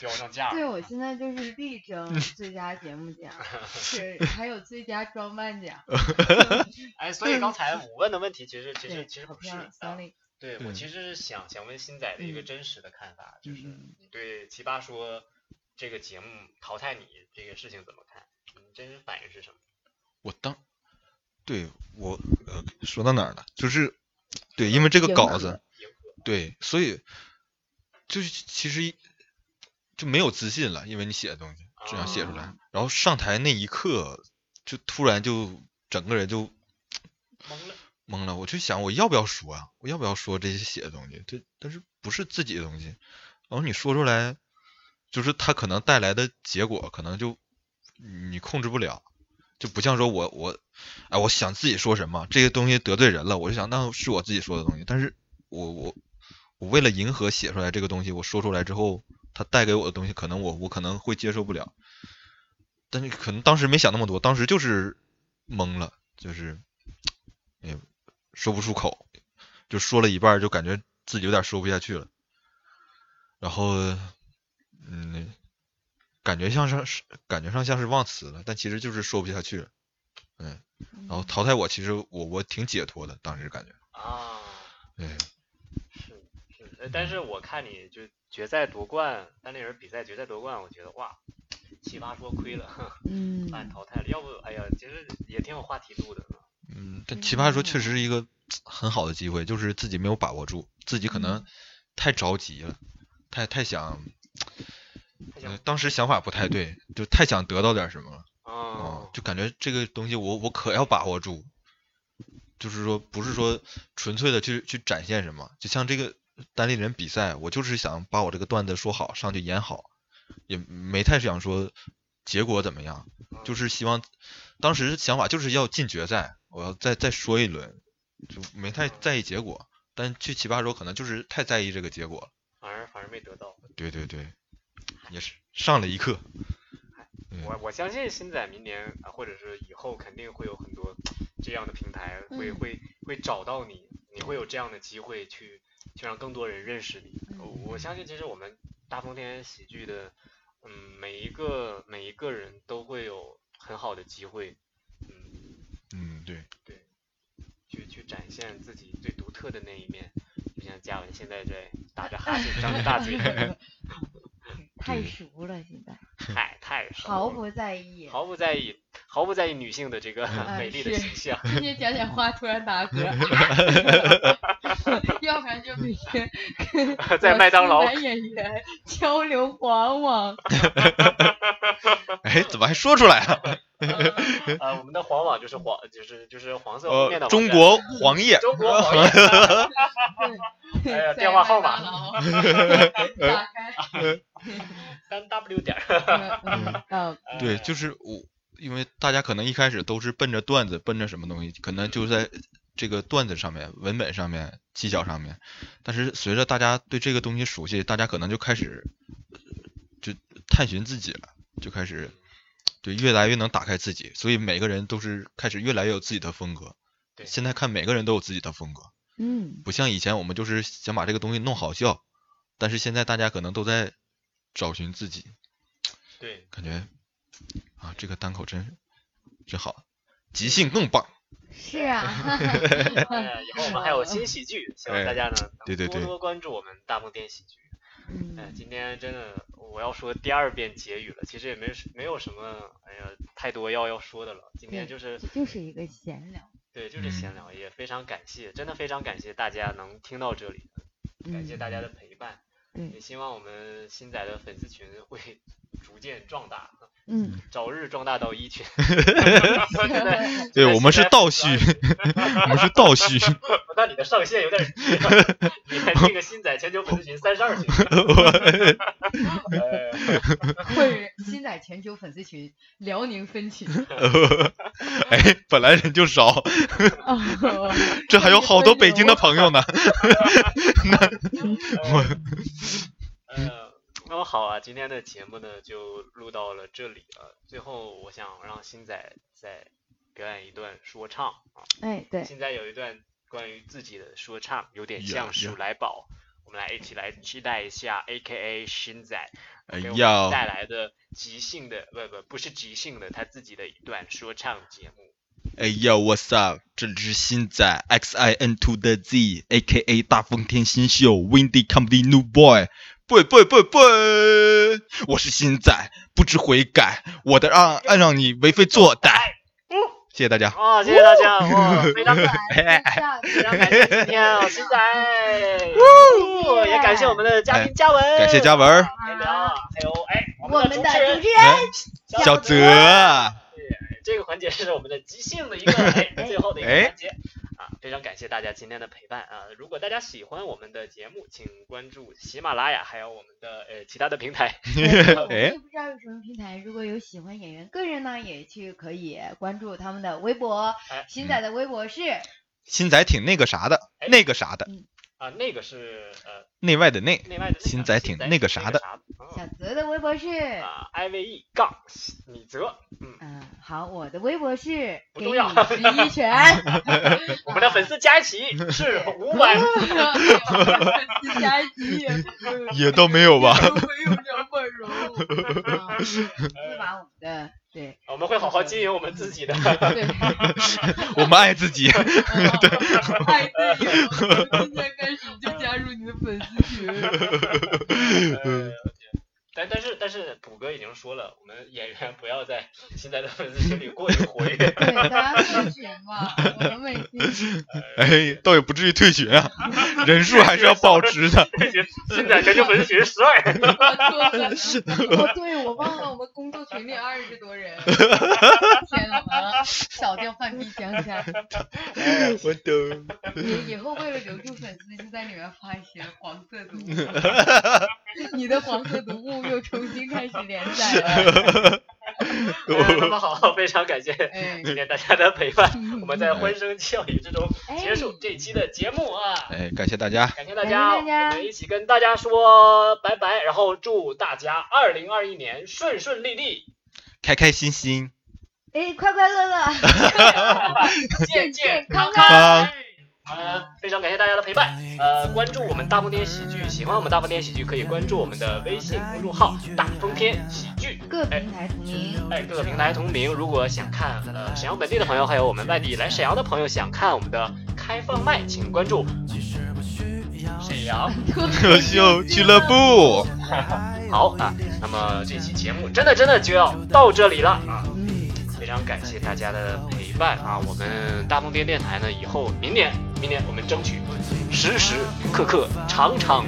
标上价了。对，我现在就是力争最佳节目奖，是 还有最佳装扮奖。哎，所以刚才我问的问题，其实其实其实不是好漂亮。对我其实是想想问新仔的一个嗯真实的看法，就是嗯你对奇葩说这个节目淘汰你这个事情怎么看？你真实反应是什么？我当对我呃说到哪儿了？就是对，因为这个稿子，对，所以就是其实就没有自信了，因为你写的东西这样写出来哦，然后上台那一刻就突然就整个人就懵了。懵了，我就想我要不要说啊？我要不要说这些写的东西？这但是不是自己的东西，然后你说出来，就是它可能带来的结果，可能就你控制不了，就不像说我我哎，我想自己说什么，这些东西得罪人了，我就想那是我自己说的东西，但是我我我为了迎合写出来这个东西，我说出来之后，它带给我的东西，可能我我可能会接受不了，但是可能当时没想那么多，当时就是懵了，就是也说不出口，就说了一半就感觉自己有点说不下去了，然后嗯，感觉像是是感觉上像是忘词了，但其实就是说不下去了，嗯，然后淘汰我，其实我我挺解脱的，当时感觉，啊，对，但是我看你就决赛夺冠，单立人比赛决赛夺冠，我觉得哇，奇葩说亏了，嗯，把你淘汰了。要不，哎呀，其实也挺有话题度的。嗯，但奇葩说确实是一个很好的机会，就是自己没有把握住，自己可能嗯太着急了，太太想，太想呃，当时想法不太对，就太想得到点什么了。啊哦，，就感觉这个东西我我可要把握住，就是说不是说纯粹的去去展现什么，就像这个单立人比赛，我就是想把我这个段子说好，上去演好，也没太想说结果怎么样，就是希望当时想法就是要进决赛，我要再再说一轮，就没太在意结果，但去奇葩说可能就是太在意这个结果了，反而反而没得到。对对对，也是上了一课，嗯我我相信新仔明年啊，或者是以后肯定会有很多这样的平台，会嗯。会会找到你，你会有这样的机会去去让更多人认识你。嗯我相信其实我们大风天喜剧的，嗯，每一个每一个人都会有很好的机会，嗯，嗯对对，去去展现自己最独特的那一面。就像嘉文现在在打着哈欠，张着大嘴，太熟了，现在 嗨太熟毫不在意。毫不在意，毫不在意女性的这个哎美丽的形象。今天讲讲话突然打嗝，要不然就每天跟在麦当劳男演员交流黄网。哎，怎么还说出来了？呃，我们的黄网就是黄，就是就是黄色封面的呃，网中国黄页，中国黄页，对，哎呀电话号码。三 W 点儿。嗯嗯对，哎就是我，因为大家可能一开始都是奔着段子，奔着什么东西，可能就在这个段子上面、文本上面、技巧上面，但是随着大家对这个东西熟悉，大家可能就开始呃就探寻自己了，就开始对越来越能打开自己，所以每个人都是开始越来越有自己的风格。对现在看每个人都有自己的风格，嗯不像以前我们就是想把这个东西弄好笑，但是现在大家可能都在找寻自己。对，感觉啊，这个单口真真好，即兴更棒。是啊，哎，以后我们还有新喜剧，希望大家呢能多对对对多关注我们大风天喜剧。哎，嗯今天真的我要说第二遍结语了，其实也没是没有什么，哎呀，太多要要说的了。今天就是就是一个闲聊。对，就是闲嗯聊，也非常感谢，真的非常感谢大家能听到这里，感谢大家的陪伴，对也，希望我们新仔的粉丝群会逐渐壮大，嗯，早日壮大到一群。对 我们是倒叙，我们是倒叙。那你的上限有点低，你看这个新仔全球粉丝群三十二群，呃或者新仔全球粉丝群，辽宁分群。哎，本来人就少，哦这还有好多北京的朋友呢。呃，那么好啊，今天的节目呢就录到了这里了。最后，我想让星仔再表演一段说唱啊。哎，对，现在有一段关于自己的说唱，有点像鼠来宝。我们来一起来期待一下，A.K.A 星仔哎给我们，带来的即兴的，不不不是即兴的，他自己的一段说唱节目。哎呀，What's up？这里是新仔 X I N to the Z，A.K.A 大风天新秀，Windy Comedy New Boy。不不不不，我是新仔，不知悔改，我的让爱让你为非作歹。谢谢大家。哦，谢谢大家，哇，非常感谢非常感谢今天啊，新仔，哦也感谢我们的嘉宾嘉文，感谢嘉文还有哎，我们们的主持人小泽。这个环节是我们的即兴的一个 哎最后的一个哎环节啊，非常感谢大家今天的陪伴啊！如果大家喜欢我们的节目，请关注喜马拉雅，还有我们的呃其他的平台。我不知道有什么平台，如果有喜欢演员个人呢，也去可以关注他们的微博哎。新仔的微博是新仔挺那个啥的，哎那个啥的，啊，那个是呃内外的内。内外的那个新仔挺那个啥的啊小泽的微博是，啊，I V E 杠米泽，嗯，嗯，好，我的微博是给你不重要十一拳，我们的粉丝加一起是五百，粉丝加一起也也都没有吧？没有两百容，啊会把我们的对我们会好好经营我们自己的。对，我们爱自己。对爱队友，现在开始就加入你的粉丝 但但是但是，普哥已经说了，我们演员不要在现在的粉丝群里过于活跃。对，大家退群嘛，我们哎，倒也不至于退群啊，人数还是要保持的。现在全球粉丝群十二人，哦，对，我忘了，我们工作群里二十多人。天呐，完了，少掉范碧江家。我懂。以以后为了留住粉丝，就在里面发一些黄色读物。你的黄色读物又重新开始连载了。呃 那么好，非常感谢哎，今天大家的陪伴，我们在欢声笑语之中结束这期的节目啊！哎，感谢大家。感谢大家我们一起跟大家说拜拜，然后祝大家二零二一年顺顺利利，开开心心。哎，快快乐乐，健健康康康呃，非常感谢大家的陪伴。呃，关注我们大风天喜剧，喜欢我们大风天喜剧，可以关注我们的微信公众号“大风天喜剧”。各平台同名。哎，各个平台同名。如果想看呃沈阳本地的朋友，还有我们外地来沈阳的朋友想看我们的开放麦，请关注沈阳。特秀俱乐部。好啊，那么这期节目真的真的就要到这里了啊！嗯，非常感谢大家的陪伴啊！我们大风天电台呢，以后明年明年我们争取时时刻刻常常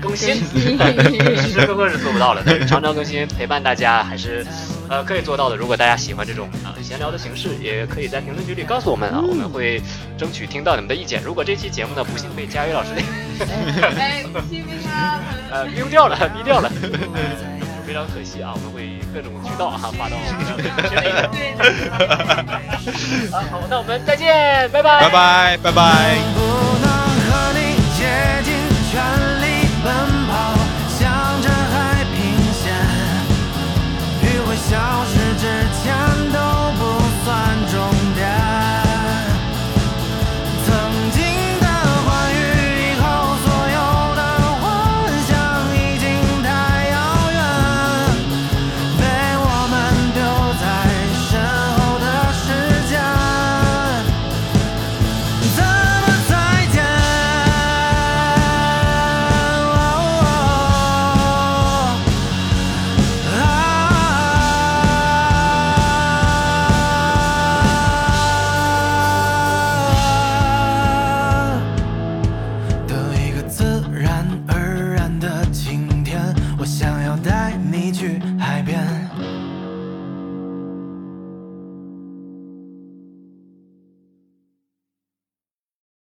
更新，时时刻刻是做不到了，但是常常更新陪伴大家还是呃可以做到的。如果大家喜欢这种啊、闲聊的形式，也可以在评论区里告诉我们啊，我们会争取听到你们的意见。如果这期节目呢不幸被佳宇老师 哎，呃丢掉了，低掉了，非常可惜啊！我们会以各种渠道哈、发到我们的群里的。啊，好，那我们再见，拜拜，拜拜，拜拜。不能和你接近，全力奔跑，向着海平线。余晖消失